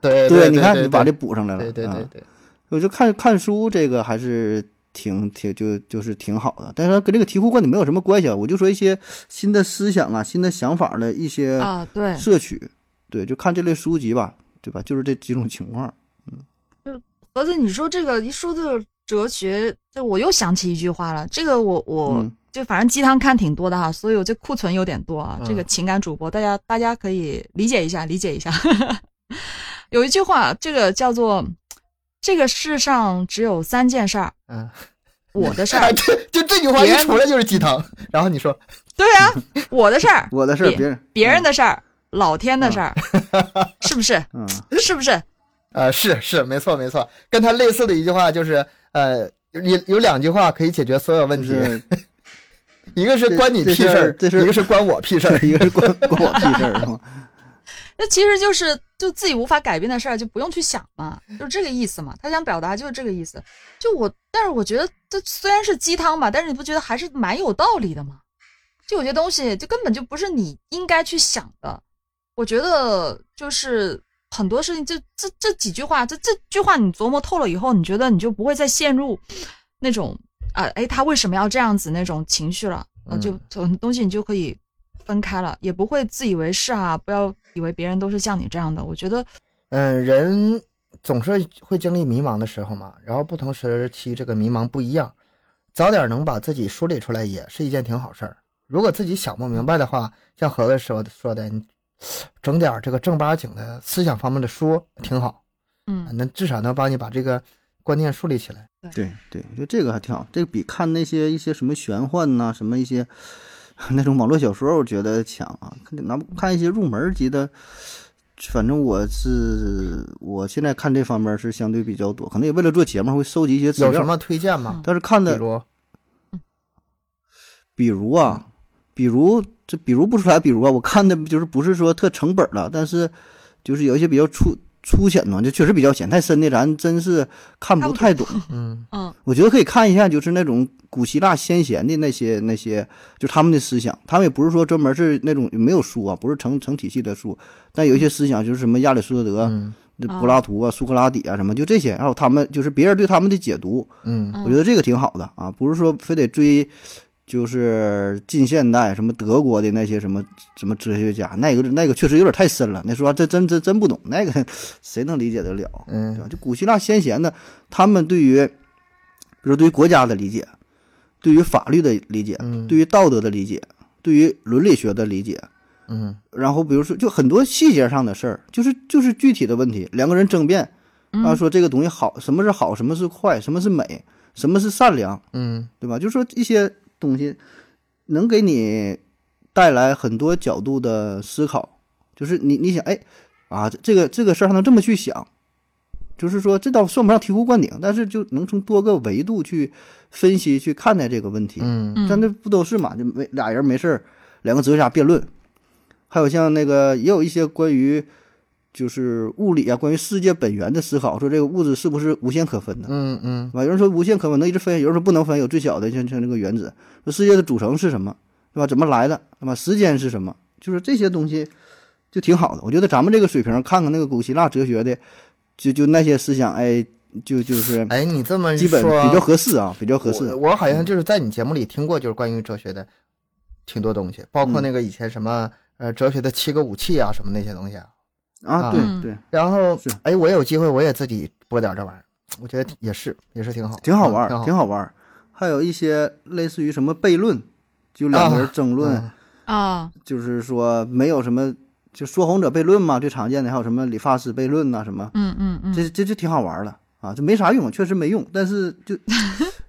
对对，你看你把这补上来了。对对对对，我就看看书这个还是挺挺就就是挺好的，但是跟这个醍醐灌顶没有什么关系啊。我就说一些新的思想啊、新的想法的一些啊，对摄取，对，就看这类书籍吧。对吧？就是这几种情况，嗯，就盒子，你说这个一说这个哲学，就我又想起一句话了。这个我我就反正鸡汤看挺多的哈，所以我这库存有点多啊。这个情感主播，大家大家可以理解一下，理解一下。有一句话，这个叫做“这个世上只有三件事儿”，嗯，我的事儿，就就这句话一出来就是鸡汤。然后你说，对啊，我的事儿，我的事儿，别人别人的事儿。老天的事儿，是不是？嗯，是不是？呃，是是，没错没错。跟他类似的一句话就是，呃，有有两句话可以解决所有问题，一个是关你屁事儿，一个是关我屁事儿，一个是关 关我屁事儿，是吗？那其实就是就自己无法改变的事儿，就不用去想嘛，就这个意思嘛。他想表达就是这个意思。就我，但是我觉得这虽然是鸡汤吧，但是你不觉得还是蛮有道理的吗？就有些东西，就根本就不是你应该去想的。我觉得就是很多事情，就这这几句话，这这句话你琢磨透了以后，你觉得你就不会再陷入那种啊，哎，他为什么要这样子那种情绪了？就很多东西你就可以分开了，也不会自以为是啊，不要以为别人都是像你这样的。我觉得，嗯，人总是会经历迷茫的时候嘛，然后不同时期这个迷茫不一样，早点能把自己梳理出来也是一件挺好事儿。如果自己想不明白的话，像何子说说的。整点这个正八经的思想方面的书挺好，嗯，那至少能帮你把这个观念树立起来。对对，我觉得这个还挺好，这个比看那些一些什么玄幻呐，什么一些那种网络小说，我觉得强啊。看拿看一些入门级的，反正我是我现在看这方面是相对比较多，可能也为了做节目会收集一些资料。有什么推荐吗？但是看的，比如，比如啊。比如这，比如不出来，比如啊，我看的就是不是说特成本了，但是就是有一些比较粗粗浅嘛，就确实比较浅，太深的咱真是看不太懂。嗯。嗯，我觉得可以看一下，就是那种古希腊先贤的那些那些，就他们的思想，他们也不是说专门是那种没有书啊，不是成成体系的书，但有一些思想就是什么亚里士多德、柏拉图啊、苏格拉底啊什么，就这些，然后他们就是别人对他们的解读，嗯，我觉得这个挺好的啊，不是说非得追。就是近现代什么德国的那些什么什么哲学家，那个那个确实有点太深了。那说这真真真不懂，那个谁能理解得了？嗯，对吧？就古希腊先贤呢，他们对于，比如对于国家的理解，对于法律的理解，对于道德的理解，对于伦理学的理解，嗯，然后比如说就很多细节上的事儿，就是就是具体的问题，两个人争辩啊，说这个东西好，什么是好，什么是坏，什么是美，什么是善良，嗯，对吧？就说一些。东西能给你带来很多角度的思考，就是你你想哎啊这个这个事儿还能这么去想，就是说这倒算不上醍醐灌顶，但是就能从多个维度去分析去看待这个问题。嗯，但那不都是嘛？就没俩人没事儿，两个哲学家辩论还有像那个也有一些关于就是物理啊，关于世界本源的思考，说这个物质是不是无限可分的？嗯嗯？有人说无限可分，能一直分；有人说不能分，有最小的，像像这个原子。说世界的组成是什么？对吧？怎么来的？对吧？时间是什么？就是这些东西就挺好的。我觉得咱们这个水平，看看那个古希腊哲学的，就就那些思想，哎，就就是哎，你这么基本比较合适啊，比较合适。我好像就是在你节目里听过，就是关于哲学的挺多东西，包括那个以前什么呃哲学的七个武器啊，什么那些东西啊。啊，对对，然后哎，我有机会我也自己播点这玩意儿，我觉得也是也是挺好，挺好玩，挺好玩。还有一些类似于什么悖论，就两个人争论啊，就是说没有什么，就说谎者悖论嘛，最常见的还有什么理发师悖论呐，什么，嗯嗯嗯，这这就挺好玩的啊，这没啥用，确实没用，但是就。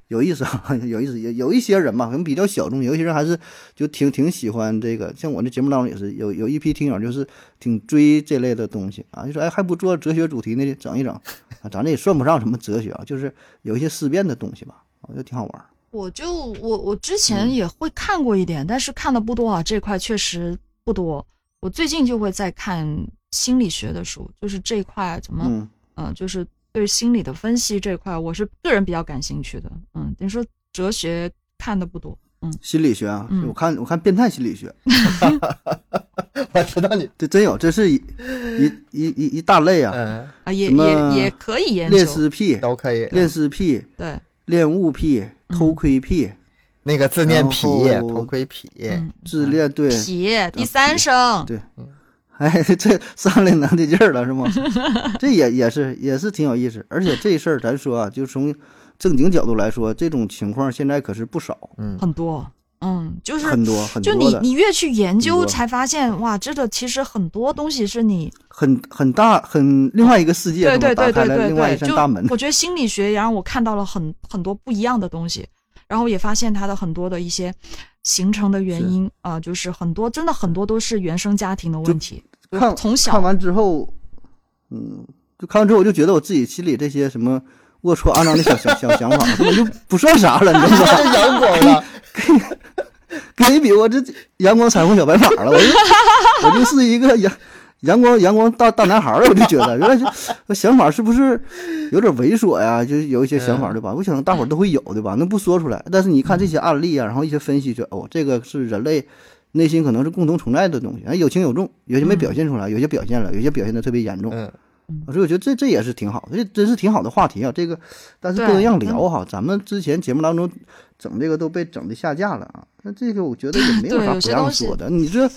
有意思啊，有意思，有有一些人吧，可能比较小众，有一些人还是就挺挺喜欢这个。像我这节目当中也是有有一批听友，就是挺追这类的东西啊，就说哎，还不做哲学主题呢，整一整啊，咱这也算不上什么哲学啊，就是有一些思辨的东西吧，我觉得挺好玩。我就我我之前也会看过一点，但是看的不多啊，这块确实不多。我最近就会在看心理学的书，就是这块怎么嗯，就是。对心理的分析这块，我是个人比较感兴趣的。嗯，你说哲学看的不多。嗯，心理学啊，我看我看变态心理学。我知道你 这真有，这是一一一一一大类啊。啊，也也也可以研究。恋尸癖都可以。恋尸癖，对，恋物癖，偷窥癖，那个自恋癖，偷窥癖，自恋对。癖第三声。对。哎，这上来能的劲儿了是吗？这也也是也是挺有意思，而且这事儿咱说啊，就从正经角度来说，这种情况现在可是不少，嗯，很多，嗯，就是很多很多。就你你越去研究，才发现哇，这个其实很多东西是你很很大很另外一个世界，对对对对对对，就我觉得心理学也让我看到了很很多不一样的东西，然后也发现它的很多的一些。形成的原因啊，就是很多，真的很多都是原生家庭的问题。看从小看完之后，嗯，就看完之后，我就觉得我自己心里这些什么龌龊肮脏的小小小想法，根本就不算啥了，你知道吗？阳光了，跟你比，我这阳光彩虹小白马了，我就我就是一个阳。阳光阳光大大男孩儿，我就觉得原来就想法是不是有点猥琐呀？就有一些想法对吧？我想大伙儿都会有对吧？那不说出来，但是你看这些案例啊，然后一些分析，就哦，这个是人类内心可能是共同存在的东西，哎，有轻有重，有些没表现出来，有些表现了，有些表现的特别严重。嗯，所以我觉得这这也是挺好的，这真是挺好的话题啊。这个但是不能让聊哈，咱们之前节目当中整这个都被整的下架了啊。那这个我觉得也没有啥不让说的，你这。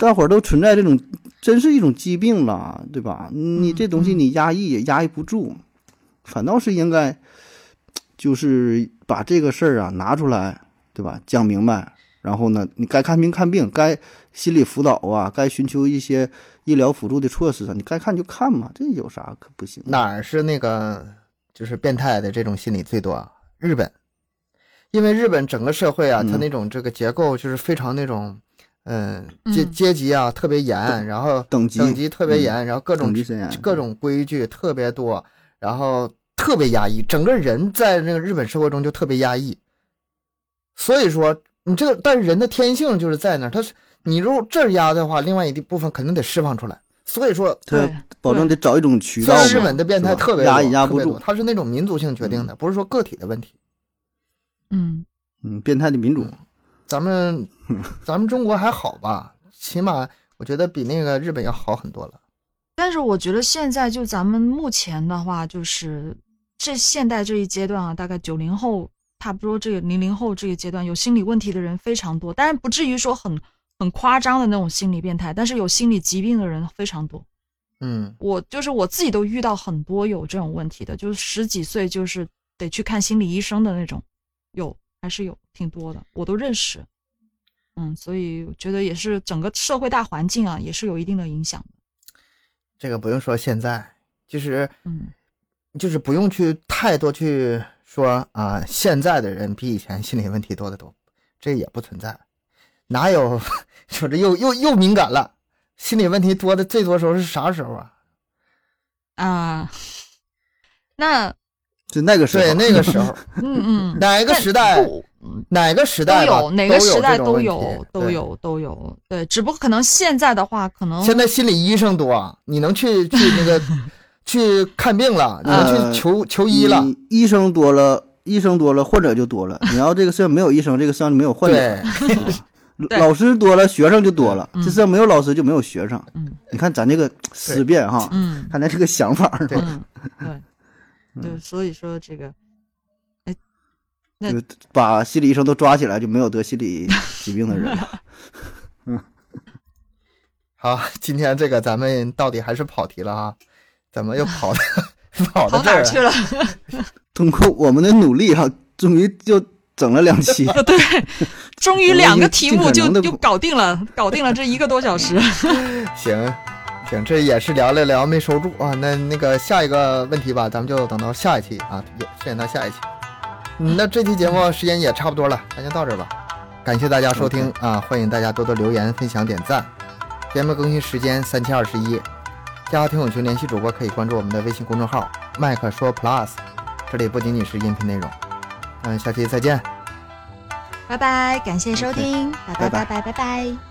大伙儿都存在这种，真是一种疾病了，对吧？你这东西你压抑也压抑不住，反倒是应该，就是把这个事儿啊拿出来，对吧？讲明白，然后呢，你该看病看病，该心理辅导啊，该寻求一些医疗辅助的措施啊，你该看就看嘛，这有啥可不行？哪儿是那个就是变态的这种心理最多？日本，因为日本整个社会啊，它那种这个结构就是非常那种。嗯，阶阶级啊特别严，然后等级等级特别严，然后各种各种规矩特别多，然后特别压抑，整个人在那个日本社会中就特别压抑。所以说，你这个但是人的天性就是在那儿，他是你如果这儿压的话，另外一部分肯定得释放出来。所以说，他，保证得找一种渠道。日本的变态特别压抑压不住，他是那种民族性决定的，不是说个体的问题。嗯嗯，变态的民主。咱们，咱们中国还好吧？起码我觉得比那个日本要好很多了。但是我觉得现在就咱们目前的话，就是这现代这一阶段啊，大概九零后，差不多这个零零后这个阶段，有心理问题的人非常多。当然不至于说很 很夸张的那种心理变态，但是有心理疾病的人非常多。嗯，我就是我自己都遇到很多有这种问题的，就是十几岁就是得去看心理医生的那种，有。还是有挺多的，我都认识，嗯，所以我觉得也是整个社会大环境啊，也是有一定的影响这个不用说，现在就是，嗯，就是不用去太多去说啊，现在的人比以前心理问题多得多，这也不存在，哪有说 这又又又敏感了？心理问题多的最多时候是啥时候啊？啊，那。就那个时候，对那个时候，嗯嗯，哪个时代？哪个时代都有，哪个时代都有，都有，都有。对，只不过可能现在的话，可能现在心理医生多，你能去去那个 去看病了，你能去求求医了。医生多了，医生多了，患者就多了。你要这个社没有医生，这个社没有患者。老师多了，学生就多了。这社没有老师就没有学生。嗯，你看咱这个思辨哈，嗯，看咱这个想法，对，对，对，所以说这个。就把心理医生都抓起来，就没有得心理疾病的人了。嗯，好，今天这个咱们到底还是跑题了啊？怎么又跑的 跑到这儿去了？通过我们的努力哈，终于就整了两期。对，终于两个题目就就搞定了，搞定了这一个多小时。行行，这也是聊了聊没收住啊。那那个下一个问题吧，咱们就等到下一期啊，也时间到下一期。嗯那这期节目时间也差不多了，咱就到这儿吧。感谢大家收听啊，欢迎大家多多留言、分享、点赞。节目更新时间三七二十一，加听友群联系主播可以关注我们的微信公众号“麦克说 Plus”，这里不仅仅是音频内容。嗯，下期再见，拜拜，感谢收听，拜拜拜拜拜拜。